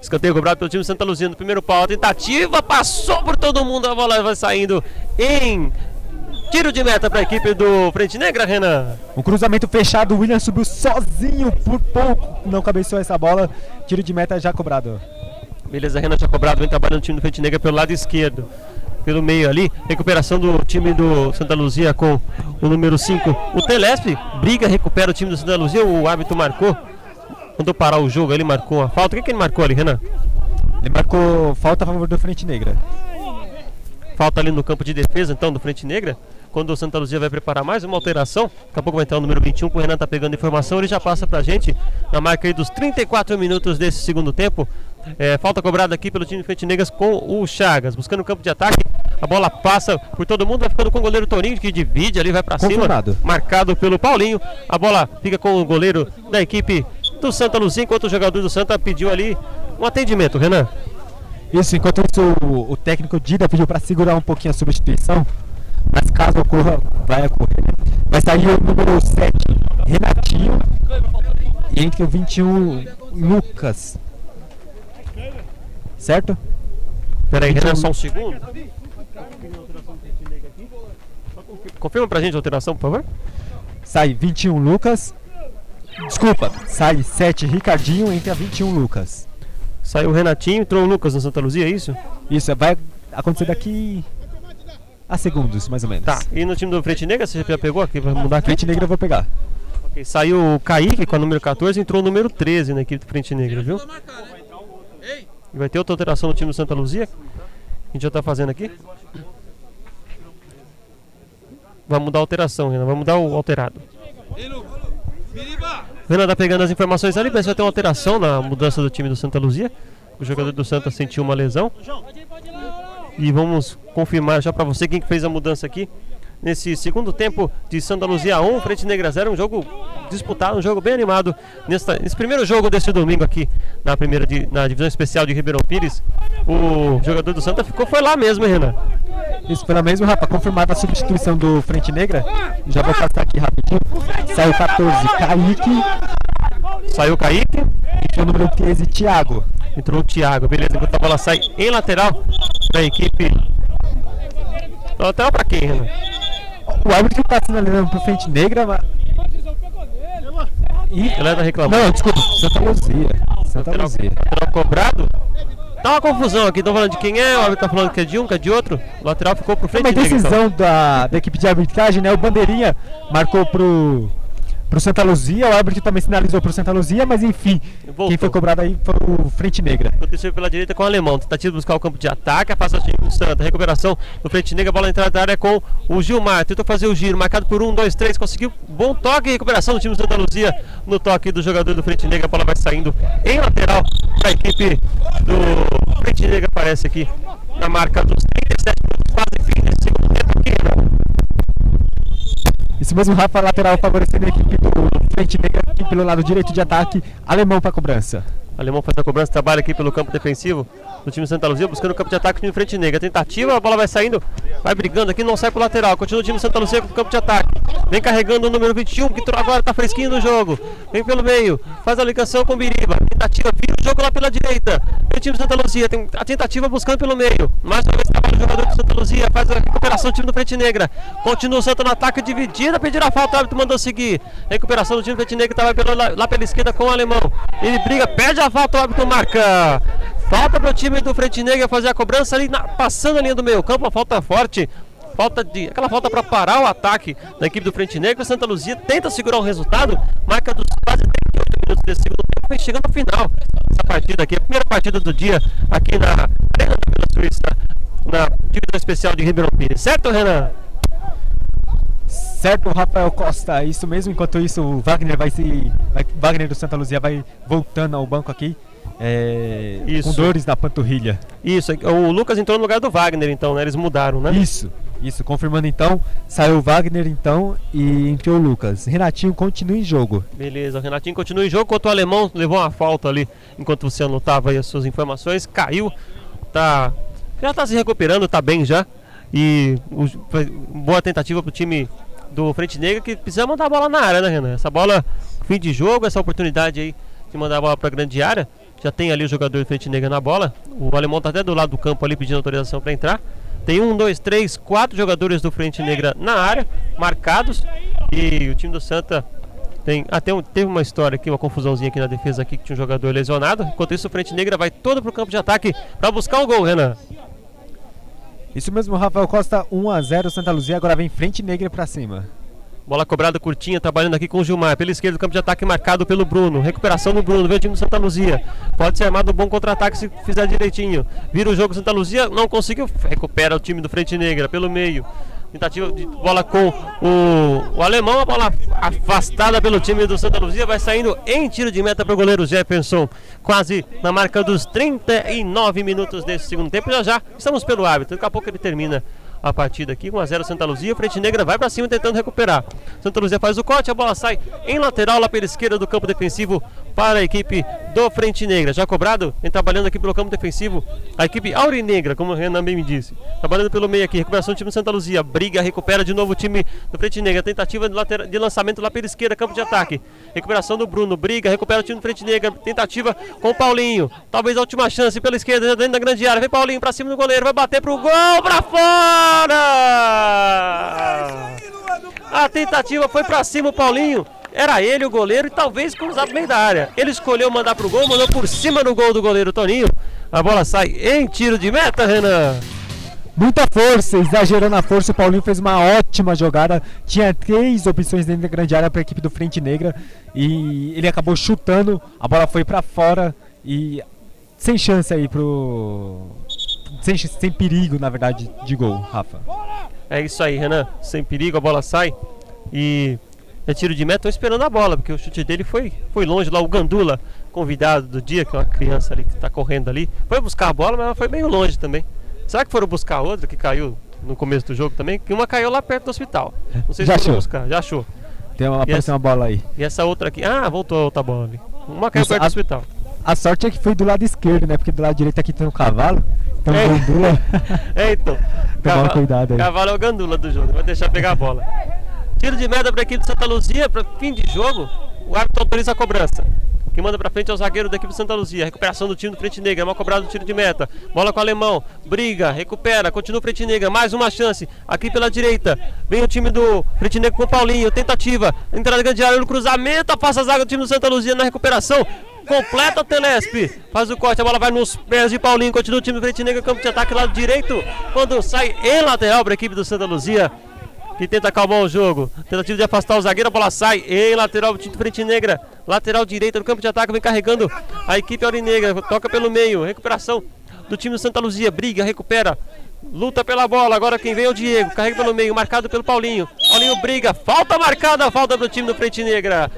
Escanteio cobrado pelo time Santa Luzia no primeiro pau. A tentativa passou por todo mundo, a bola vai saindo em tiro de meta para a equipe do Frente Negra, Renan. Um cruzamento fechado, o William subiu sozinho por pouco, não cabeceou essa bola. Tiro de meta já cobrado. Beleza, Renan já cobrado, vem trabalhando o time do Frente Negra pelo lado esquerdo. Pelo meio ali, recuperação do time do Santa Luzia com o número 5. O Telesp briga, recupera o time do Santa Luzia. O árbitro marcou, mandou parar o jogo ali, marcou uma falta. O que, que ele marcou ali, Renan? Ele marcou falta a favor do Frente Negra. Falta ali no campo de defesa, então, do Frente Negra. Quando o Santa Luzia vai preparar mais uma alteração, daqui a pouco vai entrar o número 21, que o Renan tá pegando informação, ele já passa pra gente na marca aí dos 34 minutos desse segundo tempo. É, falta cobrada aqui pelo time de Frente Negras com o Chagas, buscando o campo de ataque. A bola passa por todo mundo, vai ficando com o goleiro Toninho, que divide ali, vai pra cima. Marcado pelo Paulinho. A bola fica com o goleiro da equipe do Santa Luzia, enquanto o jogador do Santa pediu ali um atendimento, Renan. Isso, enquanto isso, o, o técnico Dida pediu para segurar um pouquinho a substituição, mas caso ocorra, vai ocorrer. né? Vai sair o número 7, Renatinho, e entre o 21, Lucas. Certo? Peraí, Renan, só um segundo. Confirma pra gente a alteração, por favor. Sai 21, Lucas. Desculpa, sai 7, Ricardinho, entre a 21, Lucas. Saiu o Renatinho, entrou o Lucas no Santa Luzia, é isso? Isso vai acontecer daqui a segundos, mais ou menos. Tá. E no time do Frente Negra, você já pegou aqui? Vai mudar aqui? Frente negra eu vou pegar. Ok, Saiu o Kaique com a número 14, entrou o número 13 na equipe do Frente Negra, viu? E vai ter outra alteração no time do Santa Luzia. A gente já tá fazendo aqui. Vai mudar a alteração, Renan. Vai mudar o alterado. Renan tá pegando as informações ali, mas vai ter uma alteração na mudança do time do Santa Luzia. O jogador do Santa sentiu uma lesão. E vamos confirmar já pra você quem que fez a mudança aqui. Nesse segundo tempo de Santa Luzia 1, Frente Negra 0, um jogo disputado, um jogo bem animado. Nesta, nesse primeiro jogo desse domingo aqui, na primeira di- na divisão especial de Ribeirão Pires, o jogador do Santa ficou, foi lá mesmo, hein, Renan. Isso pela mesma, rapaz. Confirmada a substituição do Frente Negra. Já vou passar aqui rapidinho. Saiu 14, Kaique. Saiu o Kaique, E o número 13, Thiago. entrou o Thiago, beleza, enquanto a bola sai em lateral da equipe. Lateral pra quem, Renan? O árbitro tá sinalizando pro Frente Negra, mas. Ih, Galera tá reclamando. Não, desculpa. Santa Luzia. Santa Lateral, Luzia. lateral cobrado. Tá uma confusão aqui, estão falando de quem é, o árbitro tá falando que é de um, que é de outro. O lateral ficou pro frente uma Negra, então. decisão da, da equipe de arbitragem, né? O Bandeirinha marcou pro, pro Santa Luzia, o árbitro também sinalizou pro Santa Luzia, mas enfim, Voltou. quem foi cobrado aí foi o Frente Negra. Aconteceu pela direita com o alemão. Tentativa de buscar o campo de ataque. O time do Santa. Recuperação do frente negra. Bola entrada da área com o Gilmar. Tentou fazer o giro. Marcado por um, dois, três. Conseguiu. Bom toque. Recuperação do time do Santa Luzia. No toque do jogador do frente negra. A bola vai saindo em lateral da equipe do frente negra. Aparece aqui na marca dos 37 minutos. Quase fim desse segundo tempo? Isso mesmo, Rafa, lateral favorecendo a equipe do Frente Negra aqui pelo lado direito de ataque, alemão pra cobrança. Alemão faz a cobrança, trabalha aqui pelo campo defensivo do time Santa Luzia, buscando o campo de ataque do time frente negra. Tentativa, a bola vai saindo, vai brigando aqui, não sai pro lateral. Continua o time Santa Luzia com o campo de ataque. Vem carregando o número 21, que agora, tá fresquinho no jogo. Vem pelo meio, faz a ligação com o Biriba. Tentativa, vira o jogo lá pela direita. Vem o time Santa Luzia, tem a tentativa buscando pelo meio. Mais uma vez trabalha o jogador do Santa Luzia, faz a recuperação do time do frente negra. Continua o Santa no ataque, dividida, pedir a falta, o árbitro mandou seguir. Recuperação do time do frente negra, tava lá pela esquerda com o alemão. Ele briga, perde a falta, o árbitro marca. Falta para o time do Frente Negra fazer a cobrança ali, na- passando a linha do meio campo, uma falta forte. Falta de. Aquela falta para parar o ataque da equipe do Frente Negra. Santa Luzia tenta segurar o resultado, marca dos quase 38 minutos desse segundo tempo, vem chegando ao final essa partida aqui. A primeira partida do dia aqui na Arena da Vila Suíça, na divisão especial de Ribeirão Pires. Certo, Renan? Certo, Rafael Costa, isso mesmo. Enquanto isso, o Wagner vai se. Vai, Wagner do Santa Luzia vai voltando ao banco aqui. é, Isso. com dores na panturrilha. Isso, o Lucas entrou no lugar do Wagner, então, né? Eles mudaram, né? Isso, isso, confirmando então. Saiu o Wagner então e entrou o Lucas. Renatinho continua em jogo. Beleza, o Renatinho continua em jogo, enquanto o alemão levou uma falta ali, enquanto você anotava aí as suas informações, caiu, tá, já tá se recuperando, tá bem já, e o- boa tentativa pro time do Frente Negra, que precisa mandar a bola na área, né Renan? Essa bola, fim de jogo, essa oportunidade aí de mandar a bola pra grande área, já tem ali o jogador do Frente Negra na bola, o alemão tá até do lado do campo ali pedindo autorização para entrar, tem um, dois, três, quatro jogadores do Frente Negra na área, marcados, e o time do Santa tem até um, teve uma história aqui, uma confusãozinha aqui na defesa aqui que tinha um jogador lesionado. Enquanto isso, o Frente Negra vai todo pro campo de ataque para buscar um gol, Renan. Isso mesmo, Rafael Costa 1 a 0 Santa Luzia agora vem frente negra pra cima. Bola cobrada curtinha, trabalhando aqui com o Gilmar. Pela esquerda, o campo de ataque marcado pelo Bruno. Recuperação do Bruno, vem o time do Santa Luzia. Pode ser armado um bom contra-ataque se fizer direitinho. Vira o jogo Santa Luzia, não conseguiu. Recupera o time do Frente Negra pelo meio. Tentativa de bola com o, o alemão, a bola afastada pelo time do Santa Luzia, vai saindo em tiro de meta para o goleiro Jefferson, quase na marca dos 39 minutos desse segundo tempo. Já já estamos pelo árbitro, daqui a pouco ele termina a partida aqui, 1x0 Santa Luzia, Frente Negra vai para cima tentando recuperar. Santa Luzia faz o corte, a bola sai em lateral lá pela esquerda do campo defensivo para a equipe do Frente Negra. Já cobrado, vem trabalhando aqui pelo campo defensivo. A equipe Aurinegra, como o Renan bem me disse. Trabalhando pelo meio aqui, recuperação do time do Santa Luzia. Briga, recupera de novo o time do Frente Negra. Tentativa de, de lançamento lá pela esquerda, campo de ataque. Recuperação do Bruno, briga, recupera o time do Frente Negra. Tentativa com o Paulinho. Talvez a última chance pela esquerda, já dentro da grande área. Vem Paulinho pra cima do goleiro, vai bater pro gol, pra fora! A tentativa foi pra cima o Paulinho. Era ele o goleiro e talvez cruzar pro meio da área. Ele escolheu mandar pro gol, mandou por cima do gol do goleiro Toninho. A bola sai em tiro de meta, Renan. Muita força, exagerando a força, o Paulinho fez uma ótima jogada. Tinha três opções dentro da grande área para a equipe do Frente Negra e ele acabou chutando, a bola foi para fora e sem chance aí pro sem, sem perigo, na verdade, de gol, Rafa. É isso aí, Renan. Sem perigo, a bola sai. E é tiro de meta. Estão esperando a bola, porque o chute dele foi, foi longe lá. O Gandula, convidado do dia, que é uma criança ali que está correndo ali, foi buscar a bola, mas ela foi meio longe também. Será que foram buscar outra que caiu no começo do jogo também? Que uma caiu lá perto do hospital. Não sei Já se foram achou. buscar. Já achou. Tem uma, apareceu essa- uma bola aí. E essa outra aqui. Ah, voltou a outra bola ali. Uma caiu perto do a- hospital. A sorte é que foi do lado esquerdo, né? Porque do lado direito aqui tem um cavalo. Então É. Gandula É, então. Tomar cuidado aí. Cavalo é o gandula do jogo, vai deixar pegar a bola. Tiro de meta para a equipe de Santa Luzia, para fim de jogo. O árbitro autoriza a cobrança. Quem manda para frente é o zagueiro da equipe de Santa Luzia. Recuperação do time do Frente Negra. Mal cobrado do tiro de meta. Bola com o alemão. Briga, recupera. Continua o Frente Negra. Mais uma chance. Aqui pela direita. Vem o time do Frente Negra com o Paulinho. Tentativa. Entrada grande área no cruzamento. Afasta a zaga do time do Santa Luzia na recuperação. Completa o Telespe. Faz o corte. A bola vai nos pés de Paulinho. Continua o time do Frente Negra. Campo de ataque lado direito. Quando sai em lateral para a equipe do Santa Luzia que tenta acalmar o jogo. Tentativa de afastar o zagueiro, a bola sai em lateral do time do Frente Negra. Lateral direita no campo de ataque, vem carregando a equipe Aurinegra. Toca pelo meio, recuperação do time do Santa Luzia. Briga, recupera. Luta pela bola, agora quem vem é o Diego, carrega pelo meio, marcado pelo Paulinho. Paulinho briga, falta marcada, falta pro time do Frente Negra.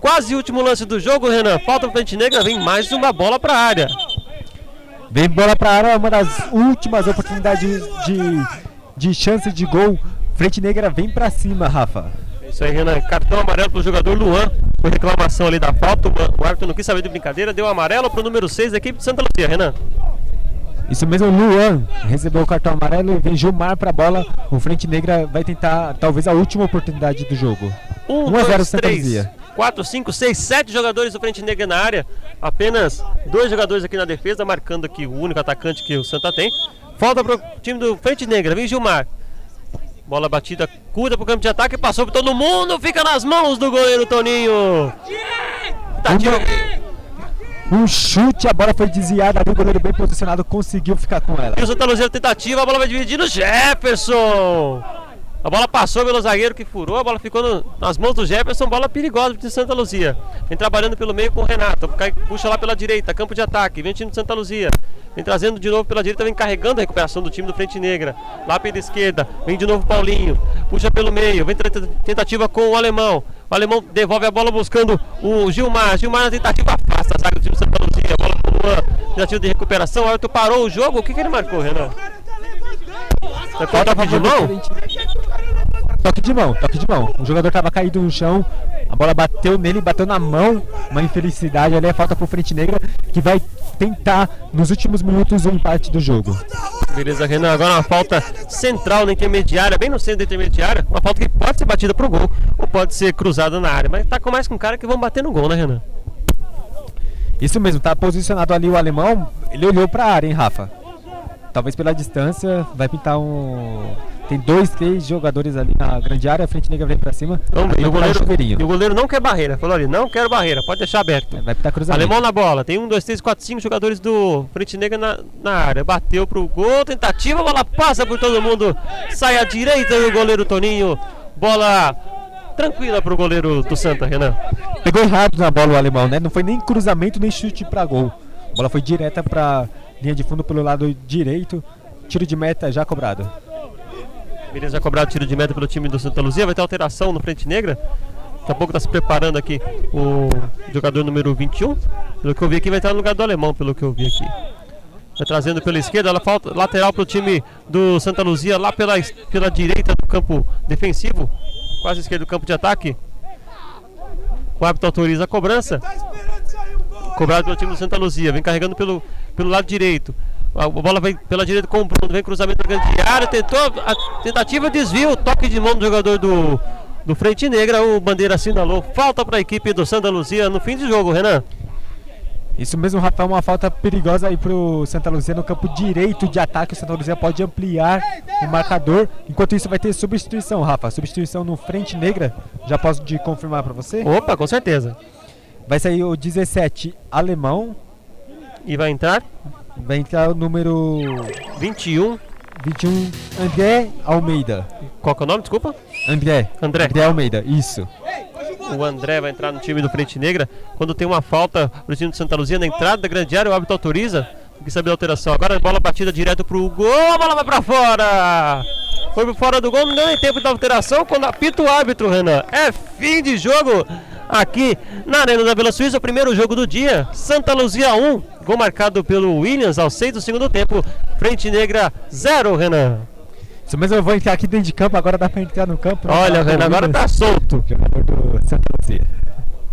Quase último lance do jogo, Renan. Falta pro Frente Negra, vem mais uma bola pra área. Vem bola pra área, uma das últimas oportunidades de, de chance de gol. Frente Negra vem pra cima, Rafa. É isso aí, Renan. Cartão amarelo pro jogador Luan. Por reclamação ali da falta. O árbitro não quis saber de brincadeira. Deu amarelo pro número 6 da equipe de Santa Luzia, Renan. Isso mesmo, Luan recebeu o cartão amarelo e vem Gilmar pra bola. O Frente Negra vai tentar talvez a última oportunidade do jogo. 1, 1 a 0 2, Santa 3, Luzia. 4, 5, 6, 7 jogadores do Frente Negra na área. Apenas dois jogadores aqui na defesa, marcando aqui o único atacante que o Santa tem. Falta pro time do Frente Negra. Vem Gilmar. Bola batida, curta pro campo de ataque, passou por todo mundo, fica nas mãos do goleiro Toninho. Tá Um chute, a bola foi desviada ali, o goleiro bem posicionado conseguiu ficar com ela. E o Santa Luzia tentativa, a bola vai dividir no Jefferson. A bola passou pelo zagueiro que furou, a bola ficou no- nas mãos do Jefferson, bola perigosa de Santa Luzia. Vem trabalhando pelo meio com o Renato, puxa lá pela direita, campo de ataque, vem o time de Santa Luzia. Vem trazendo de novo pela direita, vem carregando a recuperação do time do Frente Negra. Lá pela esquerda, vem de novo Paulinho, puxa pelo meio, vem tentativa com o alemão. O alemão devolve a bola buscando o Gilmar. Gilmar na tentativa afasta a zaga do time Santa Luzia. Bola pro Luan, tentativa de recuperação. O árbitro parou o jogo. O que, que ele marcou, Renan? Foi falta de mão? Toque de mão, toque de mão. O jogador tava caído no chão, a bola bateu nele, bateu na mão. Uma infelicidade ali, é falta pro Frente Negra, que vai tentar nos últimos minutos o empate do jogo. Beleza, Renan. Agora uma falta central na intermediária, bem no centro da intermediária. Uma falta que pode ser batida pro gol ou pode ser cruzada na área. Mas tá com mais com cara que vão bater no gol, né, Renan? Isso mesmo, tá posicionado ali o alemão, ele olhou pra área, hein, Rafa? Talvez pela distância, vai pintar um. Tem dois, três jogadores ali na grande área, a Frente Negra vem pra cima. Vamos ver. E o goleiro, e o goleiro não quer barreira. Falou ali, não quero barreira, pode deixar aberto. Vai pintar cruzamento. Alemão na bola, tem um, dois, três, quatro, cinco jogadores do Frente Negra na, na área. Bateu pro gol, tentativa, a bola passa por todo mundo. Sai à direita do goleiro Toninho. Bola tranquila pro goleiro do Santa, Renan. Pegou errado na bola o alemão, né? Não foi nem cruzamento nem chute pra gol. A bola foi direta pra linha de fundo pelo lado direito. Tiro de meta já cobrado. Beleza, já cobrado tiro de meta pelo time do Santa Luzia. Vai ter alteração no Frente Negra. Daqui a pouco está se preparando aqui o jogador número 21. Pelo que eu vi aqui, vai estar no lugar do alemão, pelo que eu vi aqui. Vai trazendo pela esquerda, ela falta lateral para o time do Santa Luzia, lá pela, pela direita do campo defensivo, quase esquerda do campo de ataque. O árbitro autoriza a cobrança. Cobrado pelo time do Santa Luzia. Vem carregando pelo, pelo lado direito. A bola vem pela direita com o Bruno. Vem cruzamento para grande área. Tentou a tentativa desvio. Toque de mão do jogador do, do Frente Negra. O Bandeira assinalou. Falta para a equipe do Santa Luzia no fim de jogo, Renan. Isso mesmo, Rafael, uma falta perigosa aí pro Santa Luzia no campo direito de ataque. O Santa Luzia pode ampliar o marcador. Enquanto isso, vai ter substituição, Rafa. Substituição no Frente Negra. Já posso de confirmar para você? Opa, com certeza. Vai sair o 17, Alemão. E vai entrar? Vai entrar o número 21. 21, André Almeida. Qual que é o nome, desculpa? André. André. André Almeida, isso. O André vai entrar no time do Frente Negra. Quando tem uma falta pro time de Santa Luzia na entrada da grande área, o árbitro autoriza. Tem que saber a alteração. Agora a bola batida direto pro gol, a bola vai pra fora! Foi por fora do gol, não tem tempo de alteração quando apita o árbitro, Renan. É fim de jogo aqui na Arena da Vila Suíça, o primeiro jogo do dia. Santa Luzia 1, gol marcado pelo Williams ao 6 do segundo tempo. Frente Negra 0, Renan. Isso mesmo, eu vou entrar aqui dentro de campo, agora dá pra entrar no campo. né? Olha, Renan agora tá solto. Jogador do Santa Luzia.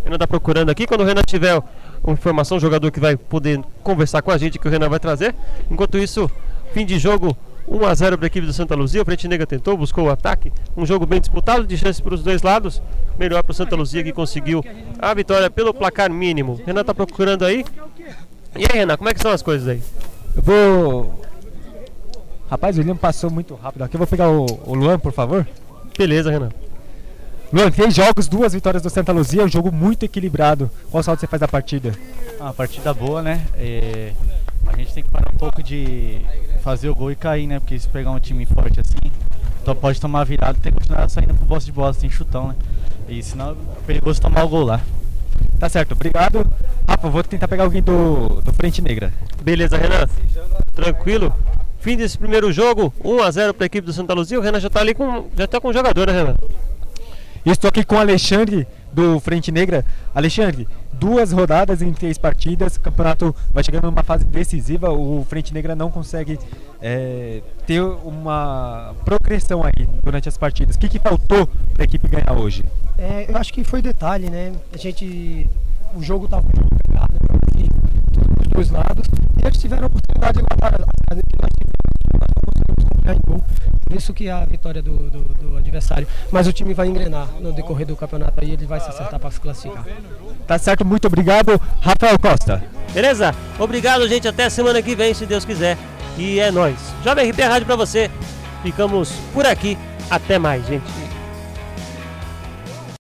Renan tá procurando aqui. Quando o Renan tiver uma informação, o jogador que vai poder conversar com a gente, que o Renan vai trazer. Enquanto isso, fim de jogo, 1 a 0 para a equipe do Santa Luzia. O Frente Negra tentou, buscou o ataque. Um jogo bem disputado, de chance para os dois lados. Melhor para o Santa Luzia que conseguiu a vitória pelo placar mínimo. Renan tá procurando aí. E aí, Renan, como é que são as coisas aí? Eu vou. Rapaz, o William passou muito rápido aqui. Eu vou pegar o, o Luan, por favor. Beleza, Renan. Luan, três jogos, duas vitórias do Santa Luzia, um jogo muito equilibrado. Qual saldo você faz da partida? Uma partida boa, né? É, a gente tem que parar um pouco de fazer o gol e cair, né? Porque se pegar um time forte assim, então pode tomar virada e tem que continuar saindo pro bosta de bola, tem chutão, né? E senão é perigoso tomar o gol lá. Tá certo, obrigado. Rafa, vou tentar pegar alguém do, do Frente Negra. Beleza, Renan. Tranquilo. Fim desse primeiro jogo, 1 a 0 para a equipe do Santa Luzia. O Renan já tá ali com já tá com o jogador, né, Renan? Estou aqui com o Alexandre do Frente Negra. Alexandre, duas rodadas em três partidas, o campeonato vai chegando numa fase decisiva. O Frente Negra não consegue é, ter uma progressão aí durante as partidas. O que, que faltou para a equipe ganhar hoje? É, eu acho que foi detalhe, né? A gente. O jogo estava pegado, que dos dois lados. E eles tiveram a oportunidade de matar a que nós tivemos, nós gol. Por isso que é a vitória do, do, do adversário. Mas o time vai engrenar no decorrer do campeonato aí, ele vai se acertar para se classificar. Tá certo, muito obrigado, Rafael Costa. Beleza? Obrigado, gente. Até semana que vem, se Deus quiser. E é nóis. Jovem RP Rádio pra você. Ficamos por aqui. Até mais, gente.